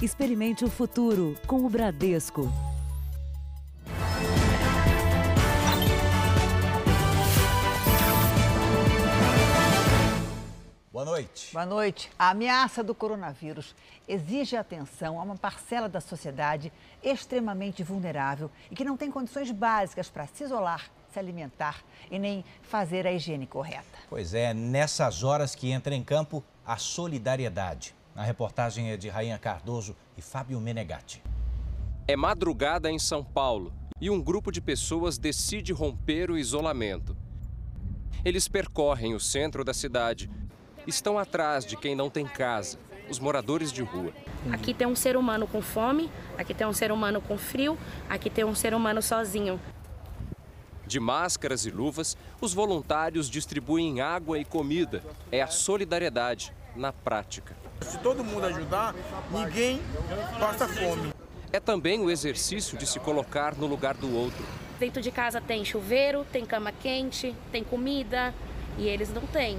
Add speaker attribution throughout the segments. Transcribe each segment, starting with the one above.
Speaker 1: Experimente o futuro com o Bradesco.
Speaker 2: Boa noite.
Speaker 3: Boa noite. A ameaça do coronavírus exige atenção a uma parcela da sociedade extremamente vulnerável e que não tem condições básicas para se isolar, se alimentar e nem fazer a higiene correta.
Speaker 2: Pois é, nessas horas que entra em campo a solidariedade. A reportagem é de Rainha Cardoso e Fábio Menegatti.
Speaker 4: É madrugada em São Paulo e um grupo de pessoas decide romper o isolamento. Eles percorrem o centro da cidade estão atrás de quem não tem casa, os moradores de rua.
Speaker 5: Aqui tem um ser humano com fome, aqui tem um ser humano com frio, aqui tem um ser humano sozinho.
Speaker 4: De máscaras e luvas, os voluntários distribuem água e comida. É a solidariedade na prática.
Speaker 6: Se todo mundo ajudar, ninguém passa fome.
Speaker 4: É também o exercício de se colocar no lugar do outro.
Speaker 5: Dentro de casa tem chuveiro, tem cama quente, tem comida e eles não têm.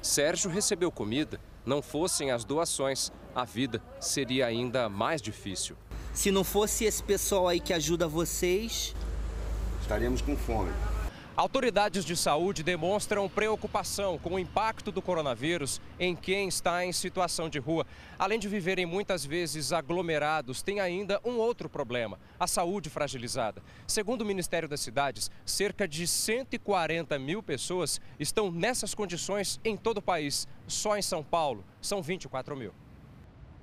Speaker 4: Sérgio recebeu comida. Não fossem as doações, a vida seria ainda mais difícil.
Speaker 7: Se não fosse esse pessoal aí que ajuda vocês,
Speaker 8: estaríamos com fome.
Speaker 4: Autoridades de saúde demonstram preocupação com o impacto do coronavírus em quem está em situação de rua. Além de viverem muitas vezes aglomerados, tem ainda um outro problema: a saúde fragilizada. Segundo o Ministério das Cidades, cerca de 140 mil pessoas estão nessas condições em todo o país. Só em São Paulo são 24 mil.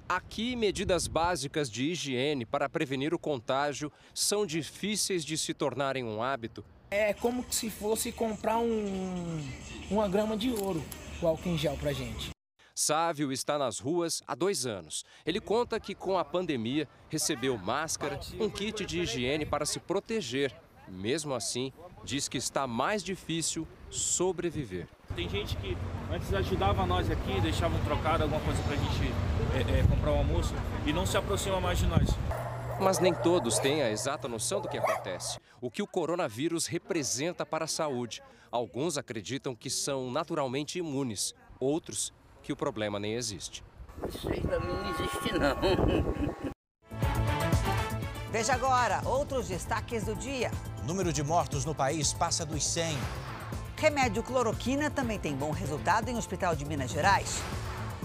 Speaker 4: Aqui, medidas básicas de higiene para prevenir o contágio são difíceis de se tornarem um hábito
Speaker 9: é como se fosse comprar um, uma grama de ouro, o álcool em gel pra gente.
Speaker 4: Sávio está nas ruas há dois anos. Ele conta que com a pandemia recebeu máscara, um kit de higiene para se proteger. Mesmo assim, diz que está mais difícil sobreviver.
Speaker 10: Tem gente que antes ajudava nós aqui, deixava um trocado, alguma coisa para a gente é, é, comprar um almoço e não se aproxima mais de nós.
Speaker 4: Mas nem todos têm a exata noção do que acontece, o que o coronavírus representa para a saúde. Alguns acreditam que são naturalmente imunes, outros que o problema nem existe.
Speaker 11: Isso aí pra mim não existe não.
Speaker 3: Veja agora outros destaques do dia.
Speaker 2: O número de mortos no país passa dos 100.
Speaker 3: Remédio cloroquina também tem bom resultado em hospital de Minas Gerais.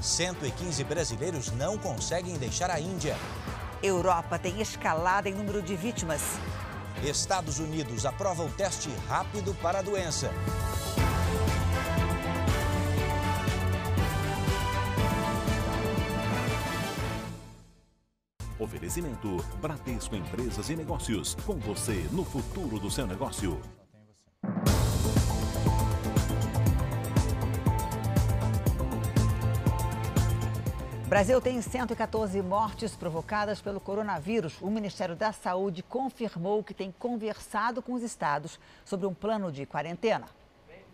Speaker 2: 115 brasileiros não conseguem deixar a Índia.
Speaker 3: Europa tem escalada em número de vítimas.
Speaker 2: Estados Unidos aprova o teste rápido para a doença.
Speaker 12: Oferecimento Bradesco Empresas e Negócios. Com você no futuro do seu negócio.
Speaker 3: Brasil tem 114 mortes provocadas pelo coronavírus. O Ministério da Saúde confirmou que tem conversado com os estados sobre um plano de quarentena.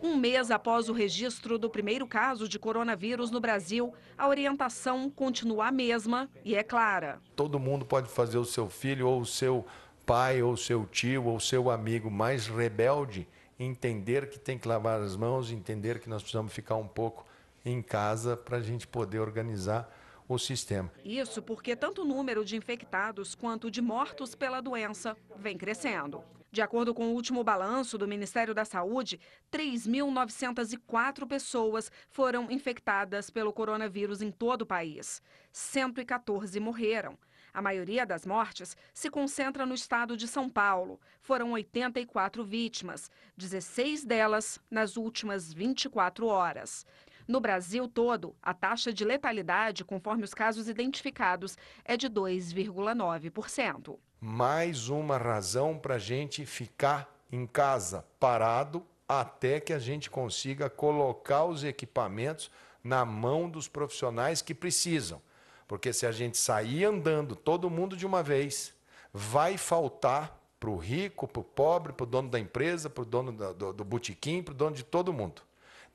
Speaker 13: Um mês após o registro do primeiro caso de coronavírus no Brasil, a orientação continua a mesma e é clara.
Speaker 14: Todo mundo pode fazer o seu filho ou o seu pai ou o seu tio ou o seu amigo mais rebelde entender que tem que lavar as mãos, entender que nós precisamos ficar um pouco em casa para a gente poder organizar o sistema.
Speaker 13: Isso porque tanto o número de infectados quanto de mortos pela doença vem crescendo. De acordo com o último balanço do Ministério da Saúde, 3.904 pessoas foram infectadas pelo coronavírus em todo o país. 114 morreram. A maioria das mortes se concentra no estado de São Paulo. Foram 84 vítimas, 16 delas nas últimas 24 horas. No Brasil todo, a taxa de letalidade, conforme os casos identificados, é de 2,9%.
Speaker 14: Mais uma razão para a gente ficar em casa, parado, até que a gente consiga colocar os equipamentos na mão dos profissionais que precisam. Porque se a gente sair andando todo mundo de uma vez, vai faltar para o rico, para o pobre, para o dono da empresa, para o dono do, do, do botequim, para o dono de todo mundo.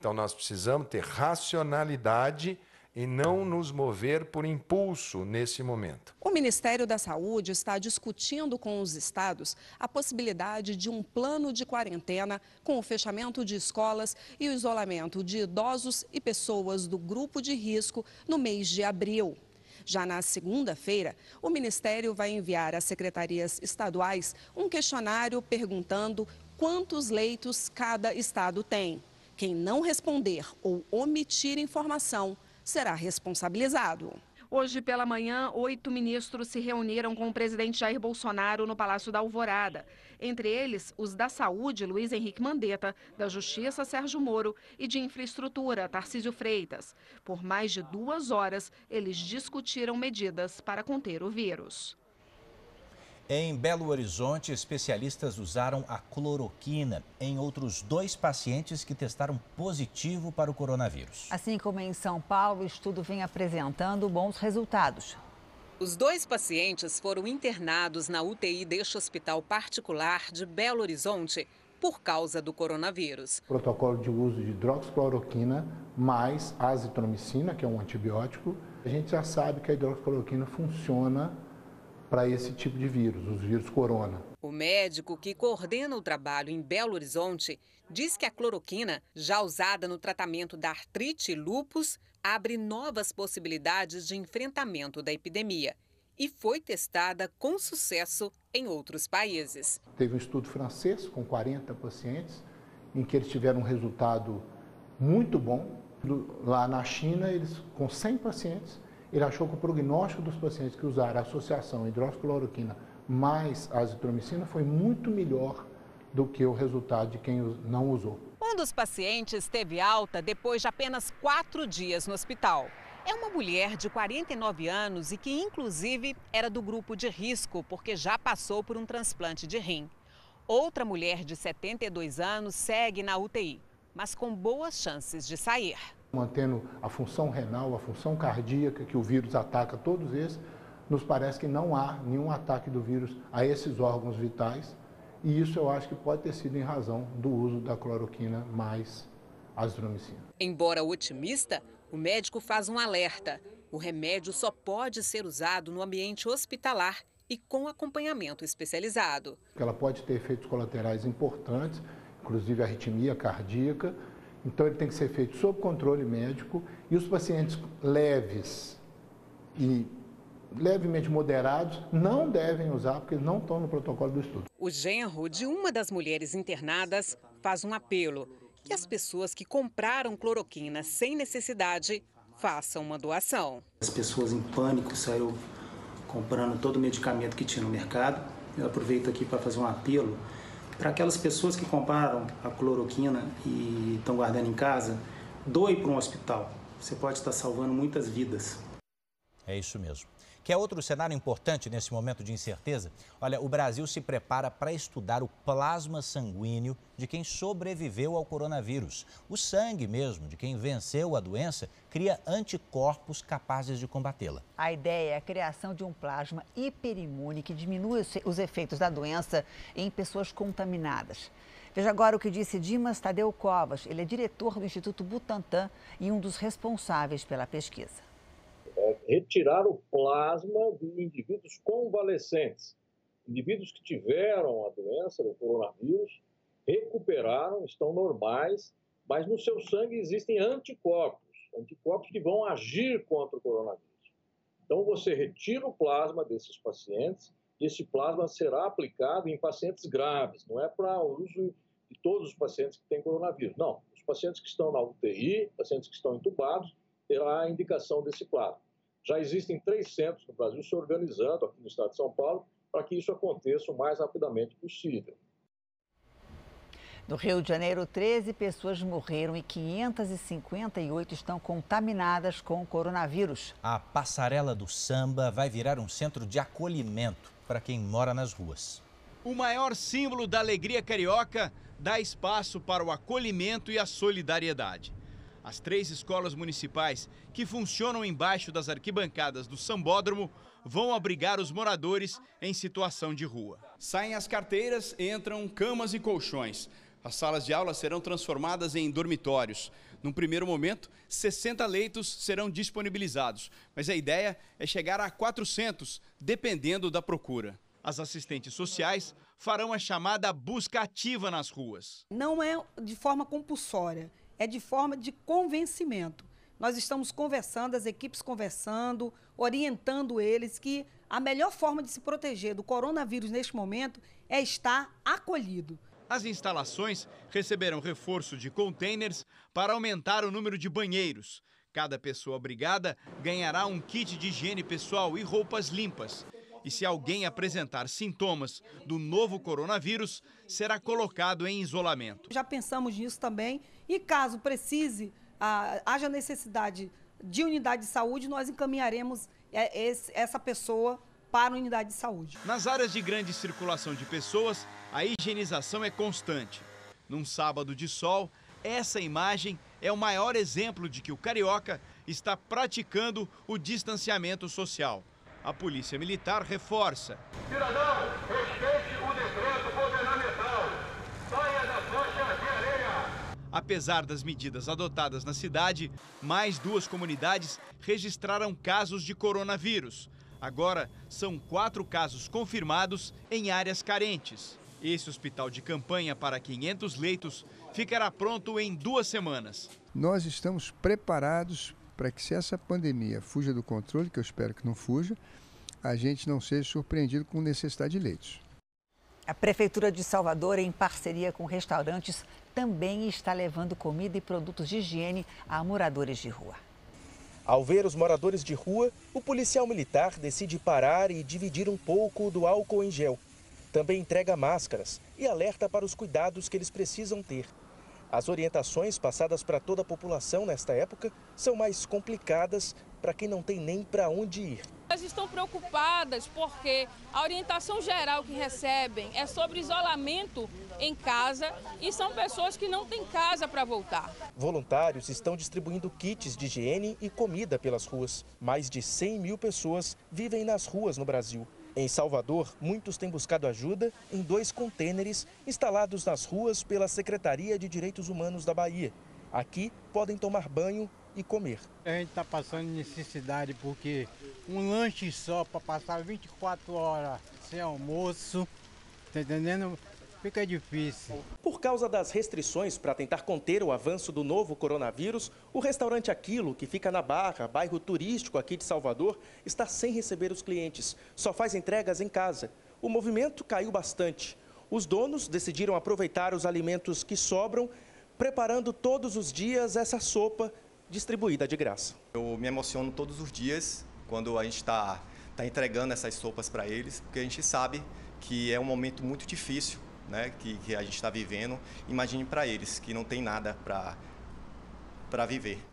Speaker 14: Então nós precisamos ter racionalidade e não nos mover por impulso nesse momento.
Speaker 13: O Ministério da Saúde está discutindo com os estados a possibilidade de um plano de quarentena com o fechamento de escolas e o isolamento de idosos e pessoas do grupo de risco no mês de abril.
Speaker 15: Já na segunda-feira, o Ministério vai enviar às secretarias estaduais um questionário perguntando quantos leitos cada estado tem. Quem não responder ou omitir informação será responsabilizado. Hoje pela manhã, oito ministros se reuniram com o presidente Jair Bolsonaro no Palácio da Alvorada. Entre eles, os da Saúde, Luiz Henrique Mandetta, da Justiça, Sérgio Moro e de Infraestrutura, Tarcísio Freitas. Por mais de duas horas, eles discutiram medidas para conter o vírus.
Speaker 2: Em Belo Horizonte, especialistas usaram a cloroquina em outros dois pacientes que testaram positivo para o coronavírus.
Speaker 3: Assim como em São Paulo, o estudo vem apresentando bons resultados.
Speaker 16: Os dois pacientes foram internados na UTI deste hospital particular de Belo Horizonte por causa do coronavírus.
Speaker 17: Protocolo de uso de hidroxicloroquina mais azitromicina, que é um antibiótico. A gente já sabe que a hidroxicloroquina funciona para esse tipo de vírus, os vírus corona.
Speaker 16: O médico que coordena o trabalho em Belo Horizonte diz que a cloroquina, já usada no tratamento da artrite e lúpus, abre novas possibilidades de enfrentamento da epidemia e foi testada com sucesso em outros países.
Speaker 17: Teve um estudo francês com 40 pacientes em que eles tiveram um resultado muito bom. Lá na China, eles com 100 pacientes, ele achou que o prognóstico dos pacientes que usaram a associação hidroxicloroquina mais azitromicina foi muito melhor do que o resultado de quem não usou.
Speaker 16: Um dos pacientes teve alta depois de apenas quatro dias no hospital. É uma mulher de 49 anos e que, inclusive, era do grupo de risco porque já passou por um transplante de rim. Outra mulher de 72 anos segue na UTI, mas com boas chances de sair
Speaker 17: mantendo a função renal, a função cardíaca, que o vírus ataca todos esses, nos parece que não há nenhum ataque do vírus a esses órgãos vitais. E isso eu acho que pode ter sido em razão do uso da cloroquina mais azitromicina.
Speaker 16: Embora otimista, o médico faz um alerta. O remédio só pode ser usado no ambiente hospitalar e com acompanhamento especializado.
Speaker 17: Ela pode ter efeitos colaterais importantes, inclusive arritmia cardíaca, então ele tem que ser feito sob controle médico e os pacientes leves e levemente moderados não devem usar porque não estão no protocolo do estudo.
Speaker 16: O genro de uma das mulheres internadas faz um apelo que as pessoas que compraram cloroquina sem necessidade façam uma doação.
Speaker 18: As pessoas em pânico saíram comprando todo o medicamento que tinha no mercado. Eu aproveito aqui para fazer um apelo para aquelas pessoas que compraram a cloroquina e estão guardando em casa, doe para um hospital. Você pode estar salvando muitas vidas.
Speaker 2: É isso mesmo. Quer outro cenário importante nesse momento de incerteza? Olha, o Brasil se prepara para estudar o plasma sanguíneo de quem sobreviveu ao coronavírus. O sangue mesmo de quem venceu a doença cria anticorpos capazes de combatê-la.
Speaker 3: A ideia é a criação de um plasma hiperimune que diminui os efeitos da doença em pessoas contaminadas. Veja agora o que disse Dimas Tadeu Covas. Ele é diretor do Instituto Butantan e um dos responsáveis pela pesquisa
Speaker 19: é, retirar o plasma de indivíduos convalescentes, indivíduos que tiveram a doença do coronavírus, recuperaram, estão normais, mas no seu sangue existem anticorpos, anticorpos que vão agir contra o coronavírus. Então você retira o plasma desses pacientes e esse plasma será aplicado em pacientes graves, não é para uso de todos os pacientes que têm coronavírus. Não, os pacientes que estão na UTI, pacientes que estão entubados, terá a indicação desse plasma. Já existem três centros no Brasil se organizando aqui no estado de São Paulo para que isso aconteça o mais rapidamente possível.
Speaker 3: No Rio de Janeiro, 13 pessoas morreram e 558 estão contaminadas com o coronavírus.
Speaker 2: A passarela do samba vai virar um centro de acolhimento para quem mora nas ruas.
Speaker 20: O maior símbolo da alegria carioca dá espaço para o acolhimento e a solidariedade. As três escolas municipais que funcionam embaixo das arquibancadas do Sambódromo vão abrigar os moradores em situação de rua. Saem as carteiras, entram camas e colchões. As salas de aula serão transformadas em dormitórios. Num primeiro momento, 60 leitos serão disponibilizados, mas a ideia é chegar a 400, dependendo da procura. As assistentes sociais farão a chamada busca ativa nas ruas.
Speaker 21: Não é de forma compulsória é de forma de convencimento. nós estamos conversando, as equipes conversando, orientando eles que a melhor forma de se proteger do coronavírus neste momento é estar acolhido.
Speaker 20: As instalações receberão reforço de containers para aumentar o número de banheiros. Cada pessoa abrigada ganhará um kit de higiene pessoal e roupas limpas. E se alguém apresentar sintomas do novo coronavírus, será colocado em isolamento.
Speaker 21: Já pensamos nisso também e caso precise haja necessidade de unidade de saúde, nós encaminharemos é, essa pessoa para a unidade de saúde.
Speaker 20: Nas áreas de grande circulação de pessoas, a higienização é constante. Num sábado de sol, essa imagem é o maior exemplo de que o carioca está praticando o distanciamento social. A Polícia Militar reforça.
Speaker 22: Cidadão, respeite o decreto governamental. Saia da faixa de areia.
Speaker 20: Apesar das medidas adotadas na cidade, mais duas comunidades registraram casos de coronavírus. Agora, são quatro casos confirmados em áreas carentes. Esse hospital de campanha para 500 leitos ficará pronto em duas semanas.
Speaker 23: Nós estamos preparados para que, se essa pandemia fuja do controle, que eu espero que não fuja, a gente não seja surpreendido com necessidade de leitos.
Speaker 3: A Prefeitura de Salvador, em parceria com restaurantes, também está levando comida e produtos de higiene a moradores de rua.
Speaker 24: Ao ver os moradores de rua, o policial militar decide parar e dividir um pouco do álcool em gel. Também entrega máscaras e alerta para os cuidados que eles precisam ter. As orientações passadas para toda a população nesta época são mais complicadas para quem não tem nem para onde ir.
Speaker 25: Elas estão preocupadas porque a orientação geral que recebem é sobre isolamento em casa e são pessoas que não têm casa para voltar.
Speaker 24: Voluntários estão distribuindo kits de higiene e comida pelas ruas. Mais de 100 mil pessoas vivem nas ruas no Brasil. Em Salvador, muitos têm buscado ajuda em dois contêineres instalados nas ruas pela Secretaria de Direitos Humanos da Bahia. Aqui podem tomar banho e comer.
Speaker 26: A gente está passando necessidade porque um lanche só para passar 24 horas sem almoço, tá entendendo? Fica difícil.
Speaker 24: Por causa das restrições para tentar conter o avanço do novo coronavírus, o restaurante Aquilo, que fica na Barra, bairro turístico aqui de Salvador, está sem receber os clientes. Só faz entregas em casa. O movimento caiu bastante. Os donos decidiram aproveitar os alimentos que sobram, preparando todos os dias essa sopa distribuída de graça.
Speaker 27: Eu me emociono todos os dias quando a gente está tá entregando essas sopas para eles, porque a gente sabe que é um momento muito difícil né, que, que a gente está vivendo. Imagine para eles que não tem nada para viver.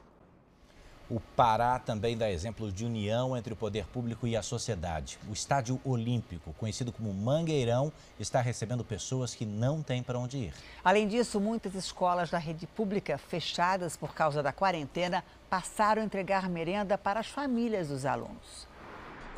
Speaker 2: O Pará também dá exemplos de união entre o poder público e a sociedade. O Estádio Olímpico, conhecido como Mangueirão, está recebendo pessoas que não têm para onde ir.
Speaker 3: Além disso, muitas escolas da rede pública, fechadas por causa da quarentena, passaram a entregar merenda para as famílias dos alunos.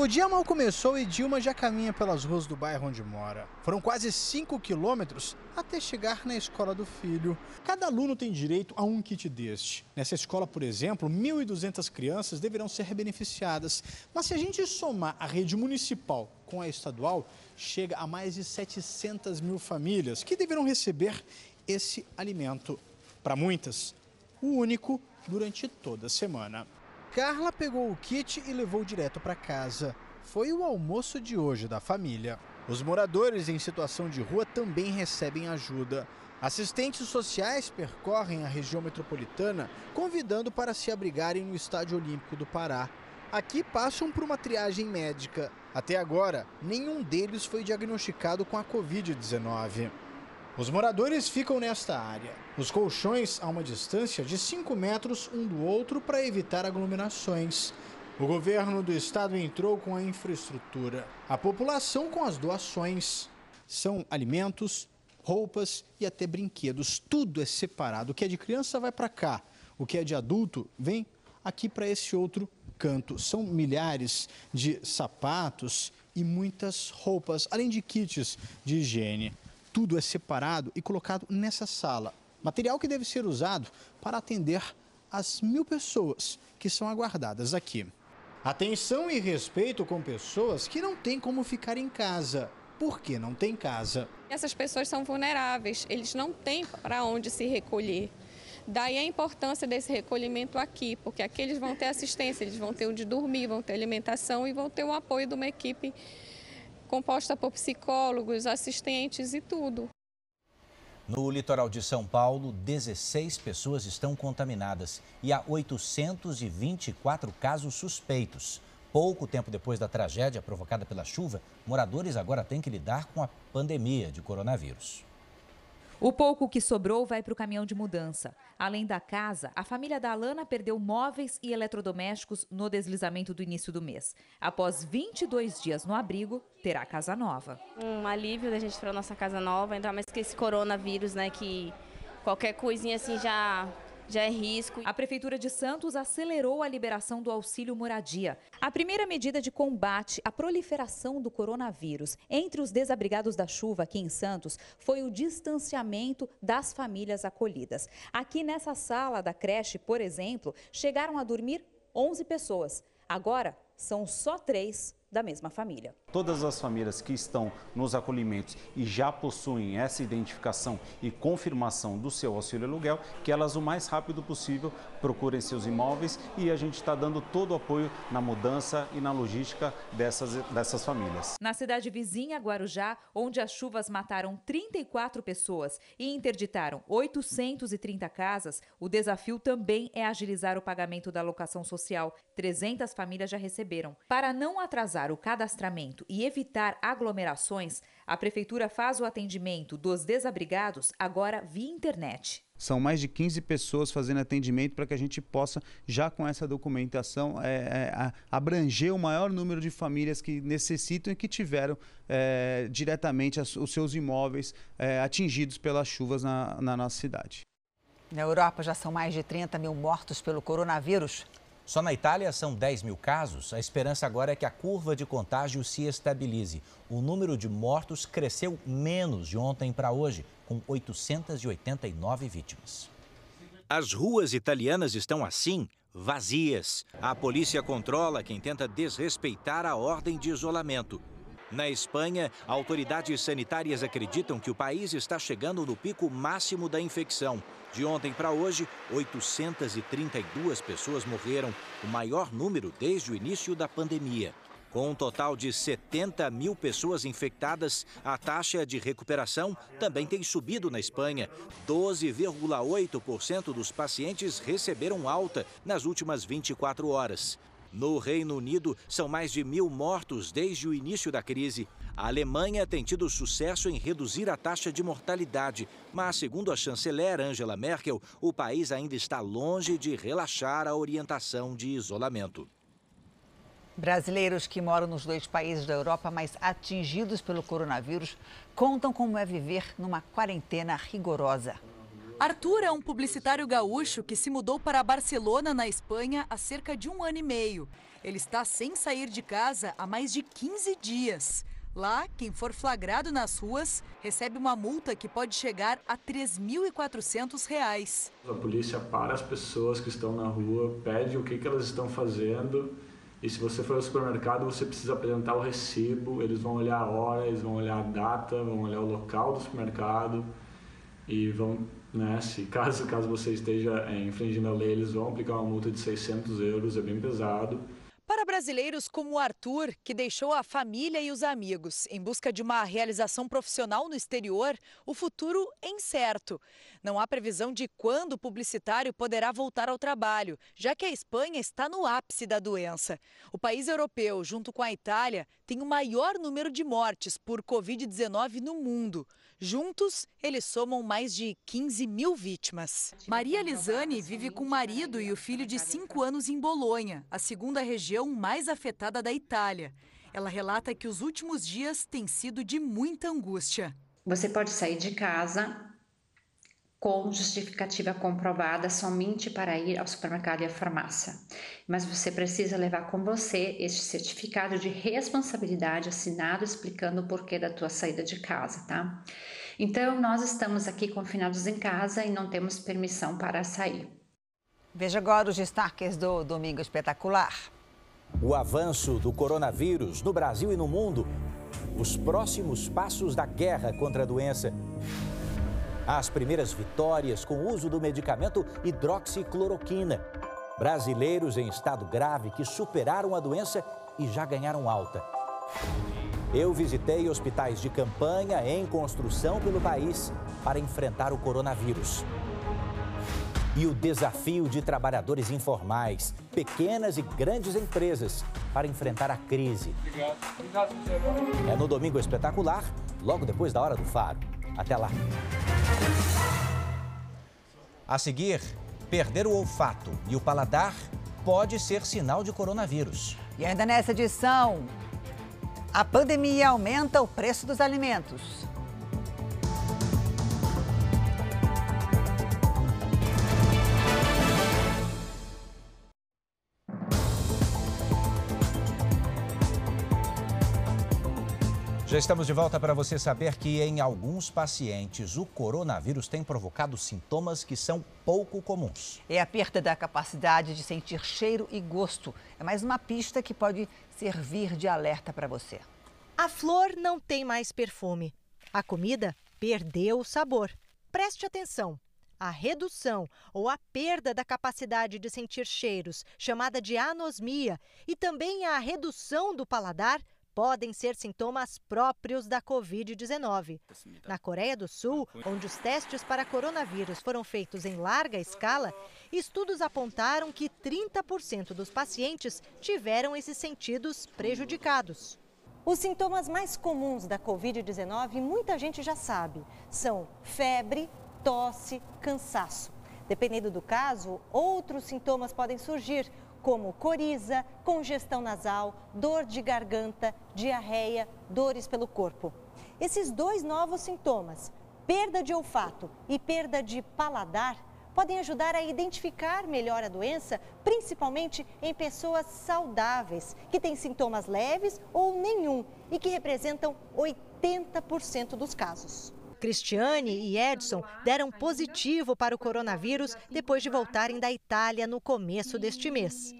Speaker 28: O dia mal começou e Dilma já caminha pelas ruas do bairro onde mora. Foram quase 5 quilômetros até chegar na escola do filho. Cada aluno tem direito a um kit deste. Nessa escola, por exemplo, 1.200 crianças deverão ser beneficiadas. Mas se a gente somar a rede municipal com a estadual, chega a mais de 700 mil famílias que deverão receber esse alimento. Para muitas, o único durante toda a semana. Carla pegou o kit e levou direto para casa. Foi o almoço de hoje da família. Os moradores em situação de rua também recebem ajuda. Assistentes sociais percorrem a região metropolitana convidando para se abrigarem no Estádio Olímpico do Pará. Aqui passam por uma triagem médica. Até agora, nenhum deles foi diagnosticado com a Covid-19. Os moradores ficam nesta área. Os colchões a uma distância de 5 metros um do outro para evitar aglomerações. O governo do estado entrou com a infraestrutura, a população com as doações. São alimentos, roupas e até brinquedos. Tudo é separado. O que é de criança vai para cá, o que é de adulto vem aqui para esse outro canto. São milhares de sapatos e muitas roupas, além de kits de higiene tudo é separado e colocado nessa sala. Material que deve ser usado para atender as mil pessoas que são aguardadas aqui. Atenção e respeito com pessoas que não têm como ficar em casa. Por que não tem casa?
Speaker 29: Essas pessoas são vulneráveis, eles não têm para onde se recolher.
Speaker 30: Daí a importância desse recolhimento aqui, porque aqui eles vão ter assistência, eles vão ter onde dormir, vão ter alimentação e vão ter o apoio de uma equipe composta por psicólogos, assistentes e tudo.
Speaker 2: No litoral de São Paulo, 16 pessoas estão contaminadas e há 824 casos suspeitos. Pouco tempo depois da tragédia provocada pela chuva, moradores agora têm que lidar com a pandemia de coronavírus.
Speaker 31: O pouco que sobrou vai para o caminhão de mudança. Além da casa, a família da Alana perdeu móveis e eletrodomésticos no deslizamento do início do mês. Após 22 dias no abrigo, terá casa nova.
Speaker 32: Um alívio da gente para nossa casa nova, ainda mais que esse coronavírus, né, que qualquer coisinha assim já já é risco.
Speaker 31: A Prefeitura de Santos acelerou a liberação do auxílio moradia. A primeira medida de combate à proliferação do coronavírus entre os desabrigados da chuva aqui em Santos foi o distanciamento das famílias acolhidas. Aqui nessa sala da creche, por exemplo, chegaram a dormir 11 pessoas. Agora são só três da mesma família.
Speaker 33: Todas as famílias que estão nos acolhimentos e já possuem essa identificação e confirmação do seu auxílio aluguel, que elas o mais rápido possível procurem seus imóveis e a gente está dando todo o apoio na mudança e na logística dessas, dessas famílias.
Speaker 31: Na cidade vizinha, Guarujá, onde as chuvas mataram 34 pessoas e interditaram 830 casas, o desafio também é agilizar o pagamento da locação social. 300 famílias já receberam. Para não atrasar o cadastramento e evitar aglomerações, a Prefeitura faz o atendimento dos desabrigados agora via internet.
Speaker 33: São mais de 15 pessoas fazendo atendimento para que a gente possa, já com essa documentação, é, é, abranger o maior número de famílias que necessitam e que tiveram é, diretamente as, os seus imóveis é, atingidos pelas chuvas na, na nossa cidade.
Speaker 3: Na Europa já são mais de 30 mil mortos pelo coronavírus.
Speaker 2: Só na Itália são 10 mil casos. A esperança agora é que a curva de contágio se estabilize. O número de mortos cresceu menos de ontem para hoje, com 889 vítimas. As ruas italianas estão assim, vazias. A polícia controla quem tenta desrespeitar a ordem de isolamento. Na Espanha, autoridades sanitárias acreditam que o país está chegando no pico máximo da infecção. De ontem para hoje, 832 pessoas morreram, o maior número desde o início da pandemia. Com um total de 70 mil pessoas infectadas, a taxa de recuperação também tem subido na Espanha. 12,8% dos pacientes receberam alta nas últimas 24 horas. No Reino Unido, são mais de mil mortos desde o início da crise. A Alemanha tem tido sucesso em reduzir a taxa de mortalidade, mas, segundo a chanceler Angela Merkel, o país ainda está longe de relaxar a orientação de isolamento.
Speaker 3: Brasileiros que moram nos dois países da Europa mais atingidos pelo coronavírus contam como é viver numa quarentena rigorosa.
Speaker 34: Arthur é um publicitário gaúcho que se mudou para Barcelona, na Espanha, há cerca de um ano e meio. Ele está sem sair de casa há mais de 15 dias. Lá, quem for flagrado nas ruas recebe uma multa que pode chegar a R$ 3.400.
Speaker 35: A polícia para as pessoas que estão na rua, pede o que, que elas estão fazendo. E se você for ao supermercado, você precisa apresentar o recibo. Eles vão olhar a hora, eles vão olhar a data, vão olhar o local do supermercado e vão né? Se caso, caso você esteja é, infringindo a lei, eles vão aplicar uma multa de 600 euros, é bem pesado.
Speaker 34: Para brasileiros como o Arthur, que deixou a família e os amigos em busca de uma realização profissional no exterior, o futuro é incerto. Não há previsão de quando o publicitário poderá voltar ao trabalho, já que a Espanha está no ápice da doença. O país europeu, junto com a Itália, tem o maior número de mortes por Covid-19 no mundo. Juntos, eles somam mais de 15 mil vítimas. Maria Lisane vive com o marido e o filho de 5 anos em Bolonha, a segunda região mais afetada da Itália. Ela relata que os últimos dias têm sido de muita angústia.
Speaker 36: Você pode sair de casa com justificativa comprovada somente para ir ao supermercado e à farmácia. Mas você precisa levar com você este certificado de responsabilidade assinado explicando o porquê da tua saída de casa, tá? Então, nós estamos aqui confinados em casa e não temos permissão para sair.
Speaker 3: Veja agora os destaques do Domingo Espetacular.
Speaker 2: O avanço do coronavírus no Brasil e no mundo. Os próximos passos da guerra contra a doença As primeiras vitórias com o uso do medicamento hidroxicloroquina. Brasileiros em estado grave que superaram a doença e já ganharam alta. Eu visitei hospitais de campanha em construção pelo país para enfrentar o coronavírus. E o desafio de trabalhadores informais, pequenas e grandes empresas, para enfrentar a crise.
Speaker 37: Obrigado. Obrigado,
Speaker 2: É no Domingo Espetacular, logo depois da Hora do Faro. Até lá. A seguir, perder o olfato e o paladar pode ser sinal de coronavírus.
Speaker 3: E ainda nessa edição, a pandemia aumenta o preço dos alimentos.
Speaker 2: Estamos de volta para você saber que em alguns pacientes o coronavírus tem provocado sintomas que são pouco comuns.
Speaker 3: É a perda da capacidade de sentir cheiro e gosto. É mais uma pista que pode servir de alerta para você.
Speaker 38: A flor não tem mais perfume. A comida perdeu o sabor. Preste atenção. A redução ou a perda da capacidade de sentir cheiros, chamada de anosmia, e também a redução do paladar podem ser sintomas próprios da Covid-19. Na Coreia do Sul, onde os testes para coronavírus foram feitos em larga escala, estudos apontaram que 30% dos pacientes tiveram esses sentidos prejudicados. Os sintomas mais comuns da Covid-19, muita gente já sabe, são febre, tosse, cansaço. Dependendo do caso, outros sintomas podem surgir, como coriza, congestão nasal, dor de garganta, diarreia, dores pelo corpo. Esses dois novos sintomas, perda de olfato e perda de paladar, podem ajudar a identificar melhor a doença, principalmente em pessoas saudáveis, que têm sintomas leves ou nenhum e que representam 80% dos casos. Cristiane e Edson deram positivo para o coronavírus depois de voltarem da Itália no começo deste mês.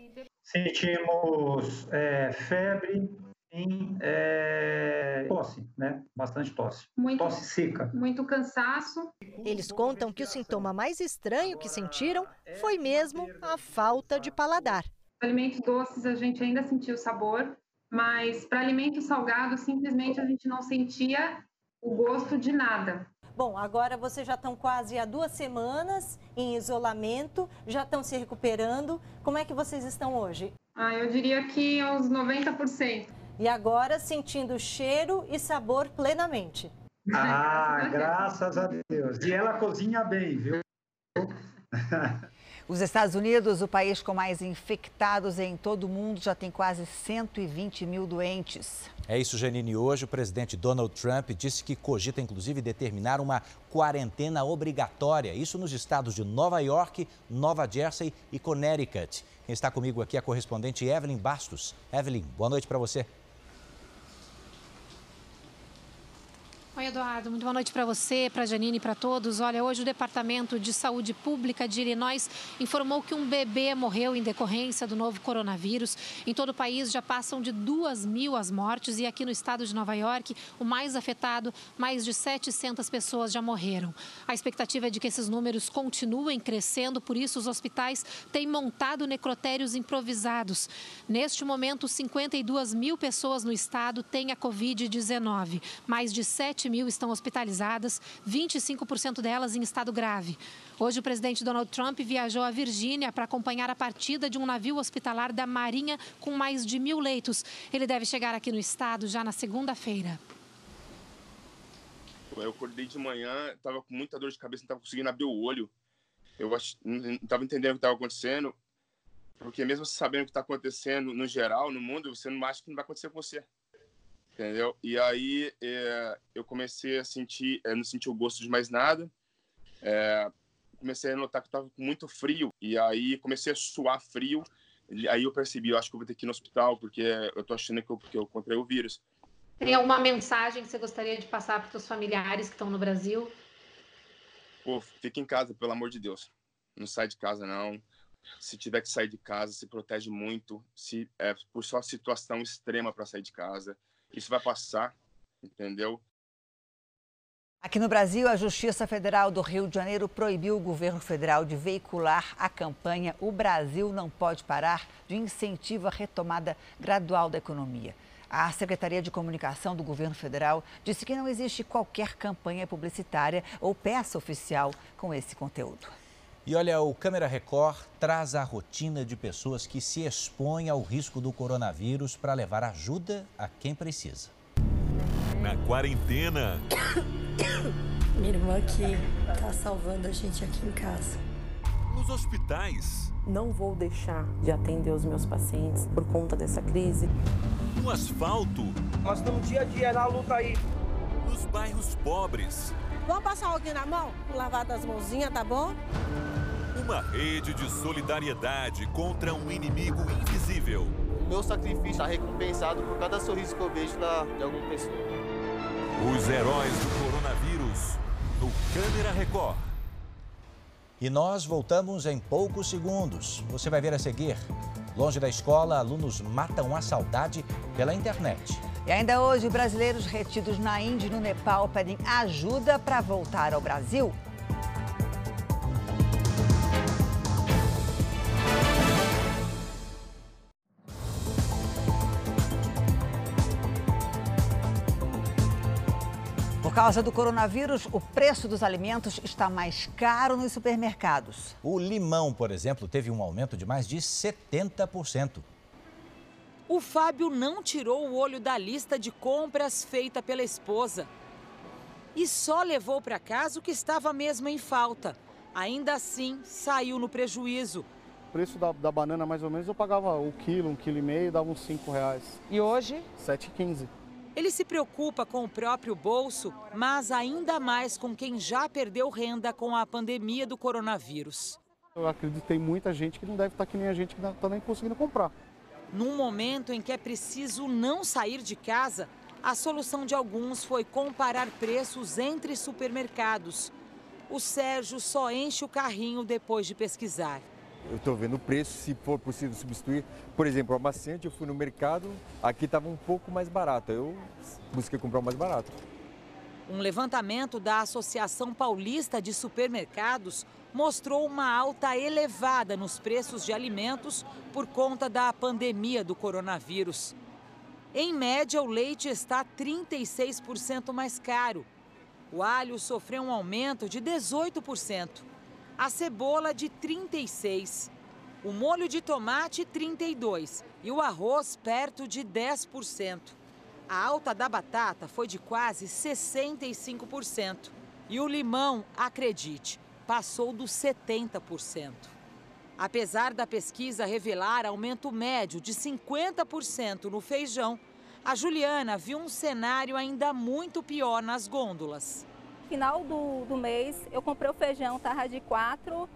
Speaker 39: Sentimos é, febre e é, tosse, né? Bastante tosse.
Speaker 40: Muito,
Speaker 39: tosse seca.
Speaker 40: Muito cansaço.
Speaker 38: Eles contam que o sintoma mais estranho que sentiram foi mesmo a falta de paladar.
Speaker 40: Alimentos doces a gente ainda sentia o sabor, mas para alimentos salgados simplesmente a gente não sentia o gosto de nada.
Speaker 38: Bom, agora vocês já estão quase há duas semanas em isolamento, já estão se recuperando. Como é que vocês estão hoje?
Speaker 40: Ah, eu diria que aos 90%.
Speaker 38: E agora sentindo cheiro e sabor plenamente.
Speaker 39: Ah, graças a Deus. E ela cozinha bem, viu?
Speaker 3: Os Estados Unidos, o país com mais infectados em todo o mundo, já tem quase 120 mil doentes.
Speaker 2: É isso, Janine. Hoje o presidente Donald Trump disse que cogita, inclusive, determinar uma quarentena obrigatória. Isso nos estados de Nova York, Nova Jersey e Connecticut. Quem está comigo aqui é a correspondente Evelyn Bastos. Evelyn, boa noite para você.
Speaker 41: Oi, Eduardo. Muito boa noite para você, para Janine e para todos. Olha, hoje o Departamento de Saúde Pública de Illinois informou que um bebê morreu em decorrência do novo coronavírus. Em todo o país já passam de duas mil as mortes e aqui no estado de Nova York, o mais afetado, mais de 700 pessoas já morreram. A expectativa é de que esses números continuem crescendo, por isso os hospitais têm montado necrotérios improvisados. Neste momento, 52 mil pessoas no estado têm a Covid-19. Mais de 7 mil estão hospitalizadas, 25% delas em estado grave. Hoje, o presidente Donald Trump viajou à Virgínia para acompanhar a partida de um navio hospitalar da Marinha com mais de mil leitos. Ele deve chegar aqui no estado já na segunda-feira.
Speaker 42: Eu acordei de manhã, estava com muita dor de cabeça, não estava conseguindo abrir o olho. Eu ach... não estava entendendo o que estava acontecendo, porque mesmo sabendo o que está acontecendo no geral, no mundo, você não acha que não vai acontecer com você entendeu? E aí é, eu comecei a sentir, é, não senti o gosto de mais nada, é, comecei a notar que estava com muito frio, e aí comecei a suar frio, aí eu percebi, eu acho que eu vou ter que ir no hospital, porque eu tô achando que eu, que eu encontrei o vírus.
Speaker 41: Tem alguma mensagem que você gostaria de passar para os familiares que estão no Brasil?
Speaker 42: Pô, fica em casa, pelo amor de Deus. Não sai de casa, não. Se tiver que sair de casa, se protege muito. Se é por só situação extrema para sair de casa isso vai passar, entendeu?
Speaker 3: Aqui no Brasil, a Justiça Federal do Rio de Janeiro proibiu o governo federal de veicular a campanha O Brasil Não Pode Parar, de incentivo à retomada gradual da economia. A Secretaria de Comunicação do governo federal disse que não existe qualquer campanha publicitária ou peça oficial com esse conteúdo.
Speaker 2: E olha, o Câmera Record traz a rotina de pessoas que se expõem ao risco do coronavírus para levar ajuda a quem precisa.
Speaker 43: Na quarentena.
Speaker 44: Minha irmã aqui tá salvando a gente aqui em casa.
Speaker 43: Nos hospitais.
Speaker 44: Não vou deixar de atender os meus pacientes por conta dessa crise.
Speaker 43: No asfalto.
Speaker 37: Nós estamos dia a dia na luta aí.
Speaker 43: Nos bairros pobres.
Speaker 45: Vamos passar alguém na mão? Lavar das mãozinhas, tá bom?
Speaker 43: Uma rede de solidariedade contra um inimigo invisível.
Speaker 46: O meu sacrifício está recompensado por cada sorriso que eu vejo da, de alguma pessoa.
Speaker 43: Os heróis do coronavírus no Câmera Record.
Speaker 2: E nós voltamos em poucos segundos. Você vai ver a seguir. Longe da escola, alunos matam a saudade pela internet.
Speaker 3: E ainda hoje, brasileiros retidos na Índia e no Nepal pedem ajuda para voltar ao Brasil. Por causa do coronavírus, o preço dos alimentos está mais caro nos supermercados.
Speaker 2: O limão, por exemplo, teve um aumento de mais de 70%.
Speaker 34: O Fábio não tirou o olho da lista de compras feita pela esposa. E só levou para casa o que estava mesmo em falta. Ainda assim, saiu no prejuízo.
Speaker 47: O preço da, da banana, mais ou menos, eu pagava o quilo, um quilo e meio, dava uns 5 reais.
Speaker 34: E hoje?
Speaker 47: 7,15.
Speaker 34: Ele se preocupa com o próprio bolso, mas ainda mais com quem já perdeu renda com a pandemia do coronavírus.
Speaker 47: Eu acredito que tem muita gente que não deve estar que nem a gente que não está nem conseguindo comprar.
Speaker 34: Num momento em que é preciso não sair de casa, a solução de alguns foi comparar preços entre supermercados. O Sérgio só enche o carrinho depois de pesquisar.
Speaker 48: Eu estou vendo o preço, se for possível substituir. Por exemplo, o amaciante, eu fui no mercado, aqui estava um pouco mais barato. Eu busquei comprar o mais barato.
Speaker 34: Um levantamento da Associação Paulista de Supermercados mostrou uma alta elevada nos preços de alimentos por conta da pandemia do coronavírus. Em média, o leite está 36% mais caro. O alho sofreu um aumento de 18%, a cebola de 36%, o molho de tomate 32% e o arroz perto de 10%. A alta da batata foi de quase 65%. E o limão, acredite, passou dos 70%. Apesar da pesquisa revelar aumento médio de 50% no feijão, a Juliana viu um cenário ainda muito pior nas gôndolas.
Speaker 49: Final do, do mês, eu comprei o feijão, tava de 4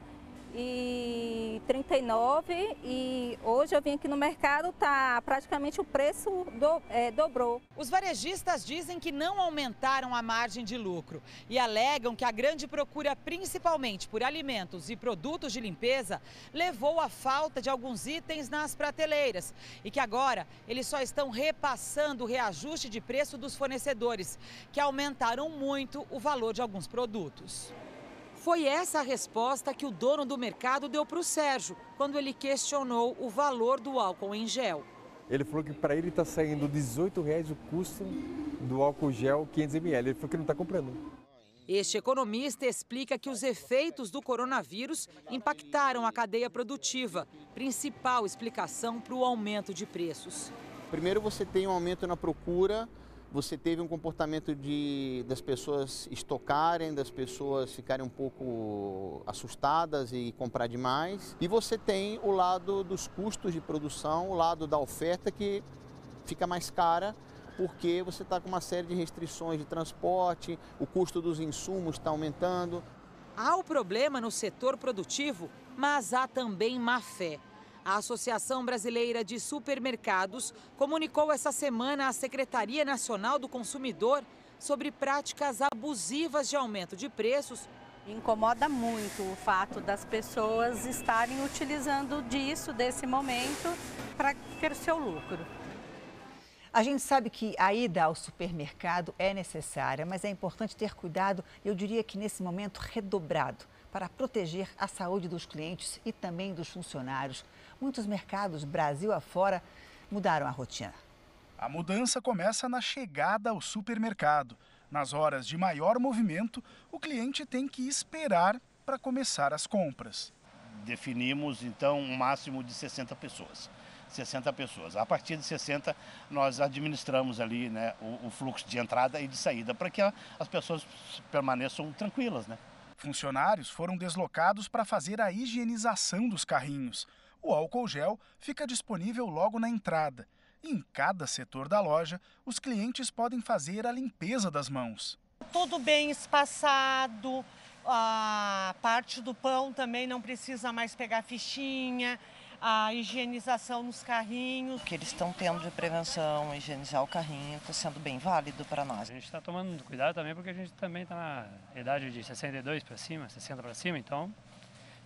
Speaker 49: e 39 e hoje eu vim aqui no mercado, tá praticamente o preço do, é, dobrou.
Speaker 34: Os varejistas dizem que não aumentaram a margem de lucro e alegam que a grande procura, principalmente por alimentos e produtos de limpeza, levou à falta de alguns itens nas prateleiras e que agora eles só estão repassando o reajuste de preço dos fornecedores, que aumentaram muito o valor de alguns produtos. Foi essa a resposta que o dono do mercado deu para o Sérgio, quando ele questionou o valor do álcool em gel.
Speaker 48: Ele falou que para ele está saindo R$ reais o custo do álcool gel 500 ml. Ele falou que não está comprando.
Speaker 34: Este economista explica que os efeitos do coronavírus impactaram a cadeia produtiva, principal explicação para o aumento de preços.
Speaker 50: Primeiro, você tem um aumento na procura você teve um comportamento de, das pessoas estocarem, das pessoas ficarem um pouco assustadas e comprar demais. E você tem o lado dos custos de produção, o lado da oferta que fica mais cara porque você está com uma série de restrições de transporte, o custo dos insumos está aumentando.
Speaker 34: Há o problema no setor produtivo, mas há também má fé. A Associação Brasileira de Supermercados comunicou essa semana à Secretaria Nacional do Consumidor sobre práticas abusivas de aumento de preços.
Speaker 49: Incomoda muito o fato das pessoas estarem utilizando disso, desse momento, para ter o seu lucro.
Speaker 3: A gente sabe que a ida ao supermercado é necessária, mas é importante ter cuidado, eu diria que nesse momento redobrado, para proteger a saúde dos clientes e também dos funcionários. Muitos mercados, Brasil afora, mudaram a rotina.
Speaker 51: A mudança começa na chegada ao supermercado. Nas horas de maior movimento, o cliente tem que esperar para começar as compras.
Speaker 43: Definimos então um máximo de 60 pessoas. 60 pessoas. A partir de 60, nós administramos ali né, o, o fluxo de entrada e de saída para que a, as pessoas permaneçam tranquilas. Né?
Speaker 51: Funcionários foram deslocados para fazer a higienização dos carrinhos. O álcool gel fica disponível logo na entrada. E em cada setor da loja, os clientes podem fazer a limpeza das mãos.
Speaker 52: Tudo bem espaçado, a parte do pão também não precisa mais pegar fichinha a higienização nos carrinhos.
Speaker 53: O que eles estão tendo de prevenção, higienizar o carrinho, está sendo bem válido para nós.
Speaker 54: A gente está tomando cuidado também porque a gente também está na idade de 62 para cima, 60 para cima, então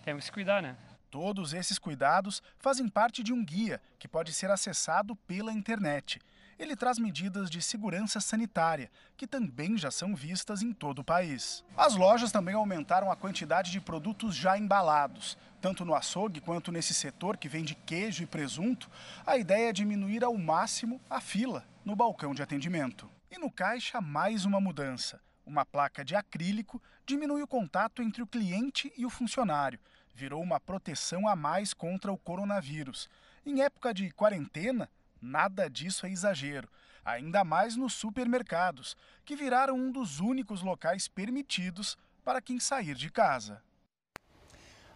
Speaker 54: temos que se cuidar, né?
Speaker 51: Todos esses cuidados fazem parte de um guia que pode ser acessado pela internet. Ele traz medidas de segurança sanitária, que também já são vistas em todo o país. As lojas também aumentaram a quantidade de produtos já embalados. Tanto no açougue quanto nesse setor que vende queijo e presunto, a ideia é diminuir ao máximo a fila no balcão de atendimento. E no caixa, mais uma mudança. Uma placa de acrílico diminui o contato entre o cliente e o funcionário. Virou uma proteção a mais contra o coronavírus. Em época de quarentena, Nada disso é exagero, ainda mais nos supermercados, que viraram um dos únicos locais permitidos para quem sair de casa.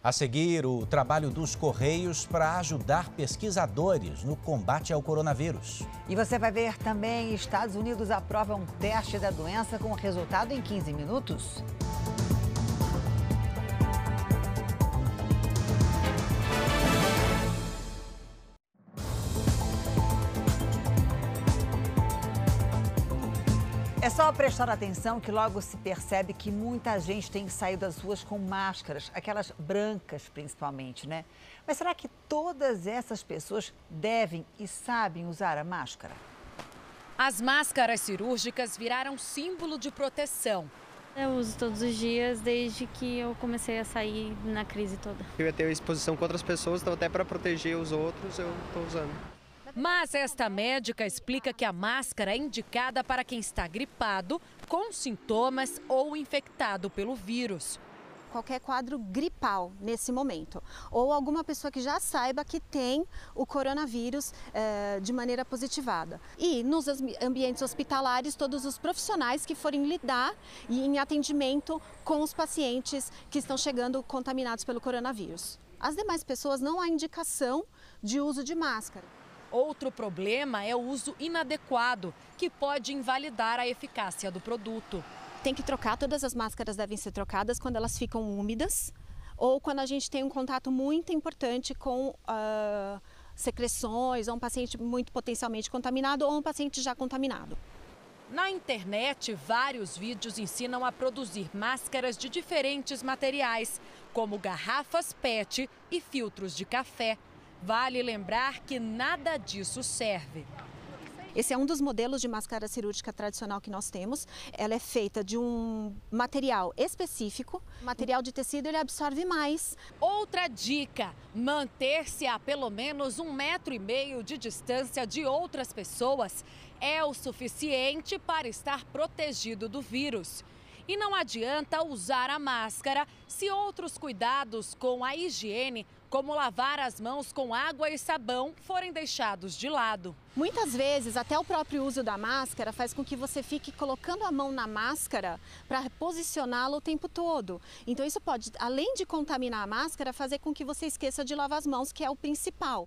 Speaker 2: A seguir, o trabalho dos Correios para ajudar pesquisadores no combate ao coronavírus.
Speaker 3: E você vai ver também: Estados Unidos aprova um teste da doença com resultado em 15 minutos. É só prestar atenção que logo se percebe que muita gente tem saído das ruas com máscaras, aquelas brancas principalmente, né? Mas será que todas essas pessoas devem e sabem usar a máscara?
Speaker 55: As máscaras cirúrgicas viraram símbolo de proteção.
Speaker 30: Eu uso todos os dias desde que eu comecei a sair na crise toda.
Speaker 56: Eu ia ter exposição com outras pessoas, então até para proteger os outros eu estou usando.
Speaker 55: Mas esta médica explica que a máscara é indicada para quem está gripado, com sintomas ou infectado pelo vírus
Speaker 57: qualquer quadro gripal nesse momento, ou alguma pessoa que já saiba que tem o coronavírus eh, de maneira positivada. E nos ambientes hospitalares, todos os profissionais que forem lidar e em atendimento com os pacientes que estão chegando contaminados pelo coronavírus. As demais pessoas não há indicação de uso de máscara.
Speaker 55: Outro problema é o uso inadequado, que pode invalidar a eficácia do produto.
Speaker 57: Tem que trocar, todas as máscaras devem ser trocadas quando elas ficam úmidas ou quando a gente tem um contato muito importante com uh, secreções, ou um paciente muito potencialmente contaminado ou um paciente já contaminado.
Speaker 55: Na internet, vários vídeos ensinam a produzir máscaras de diferentes materiais, como garrafas PET e filtros de café. Vale lembrar que nada disso serve.
Speaker 57: Esse é um dos modelos de máscara cirúrgica tradicional que nós temos. Ela é feita de um material específico. O material de tecido ele absorve mais.
Speaker 55: Outra dica: manter-se a pelo menos um metro e meio de distância de outras pessoas é o suficiente para estar protegido do vírus. E não adianta usar a máscara se outros cuidados com a higiene como lavar as mãos com água e sabão, forem deixados de lado.
Speaker 57: Muitas vezes, até o próprio uso da máscara faz com que você fique colocando a mão na máscara para posicioná-la o tempo todo. Então, isso pode, além de contaminar a máscara, fazer com que você esqueça de lavar as mãos, que é o principal.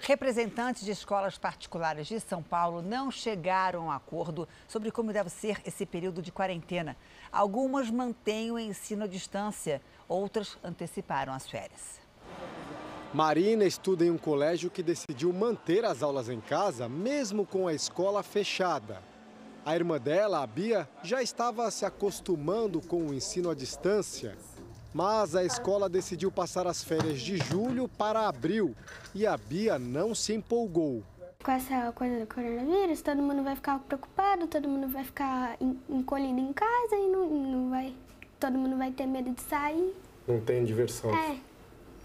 Speaker 3: Representantes de escolas particulares de São Paulo não chegaram a acordo sobre como deve ser esse período de quarentena. Algumas mantêm o ensino à distância, outras anteciparam as férias.
Speaker 58: Marina estuda em um colégio que decidiu manter as aulas em casa, mesmo com a escola fechada. A irmã dela, a Bia, já estava se acostumando com o ensino à distância. Mas a escola decidiu passar as férias de julho para abril e a Bia não se empolgou.
Speaker 59: Com essa coisa do coronavírus, todo mundo vai ficar preocupado, todo mundo vai ficar encolhido em casa e não, não vai. Todo mundo vai ter medo de sair.
Speaker 51: Não tem diversão.
Speaker 59: É,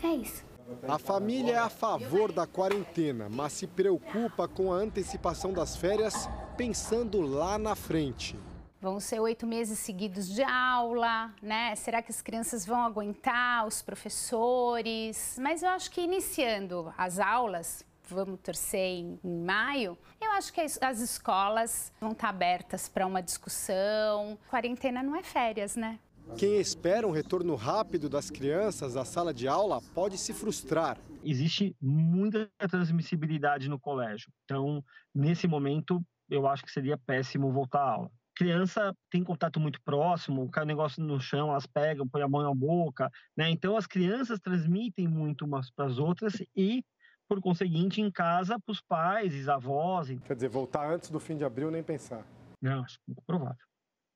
Speaker 59: é isso.
Speaker 51: A família é a favor da quarentena, mas se preocupa com a antecipação das férias, pensando lá na frente.
Speaker 60: Vão ser oito meses seguidos de aula, né? Será que as crianças vão aguentar, os professores? Mas eu acho que iniciando as aulas, vamos torcer em, em maio, eu acho que as, as escolas vão estar abertas para uma discussão. Quarentena não é férias, né?
Speaker 51: Quem espera um retorno rápido das crianças à sala de aula pode se frustrar.
Speaker 61: Existe muita transmissibilidade no colégio. Então, nesse momento, eu acho que seria péssimo voltar à aula criança tem contato muito próximo, cai um negócio no chão, elas pegam, põem a mão na boca, né? Então as crianças transmitem muito umas para as outras e, por conseguinte, em casa, para os pais, avós.
Speaker 51: Quer dizer, voltar antes do fim de abril nem pensar.
Speaker 61: Não, acho pouco provável.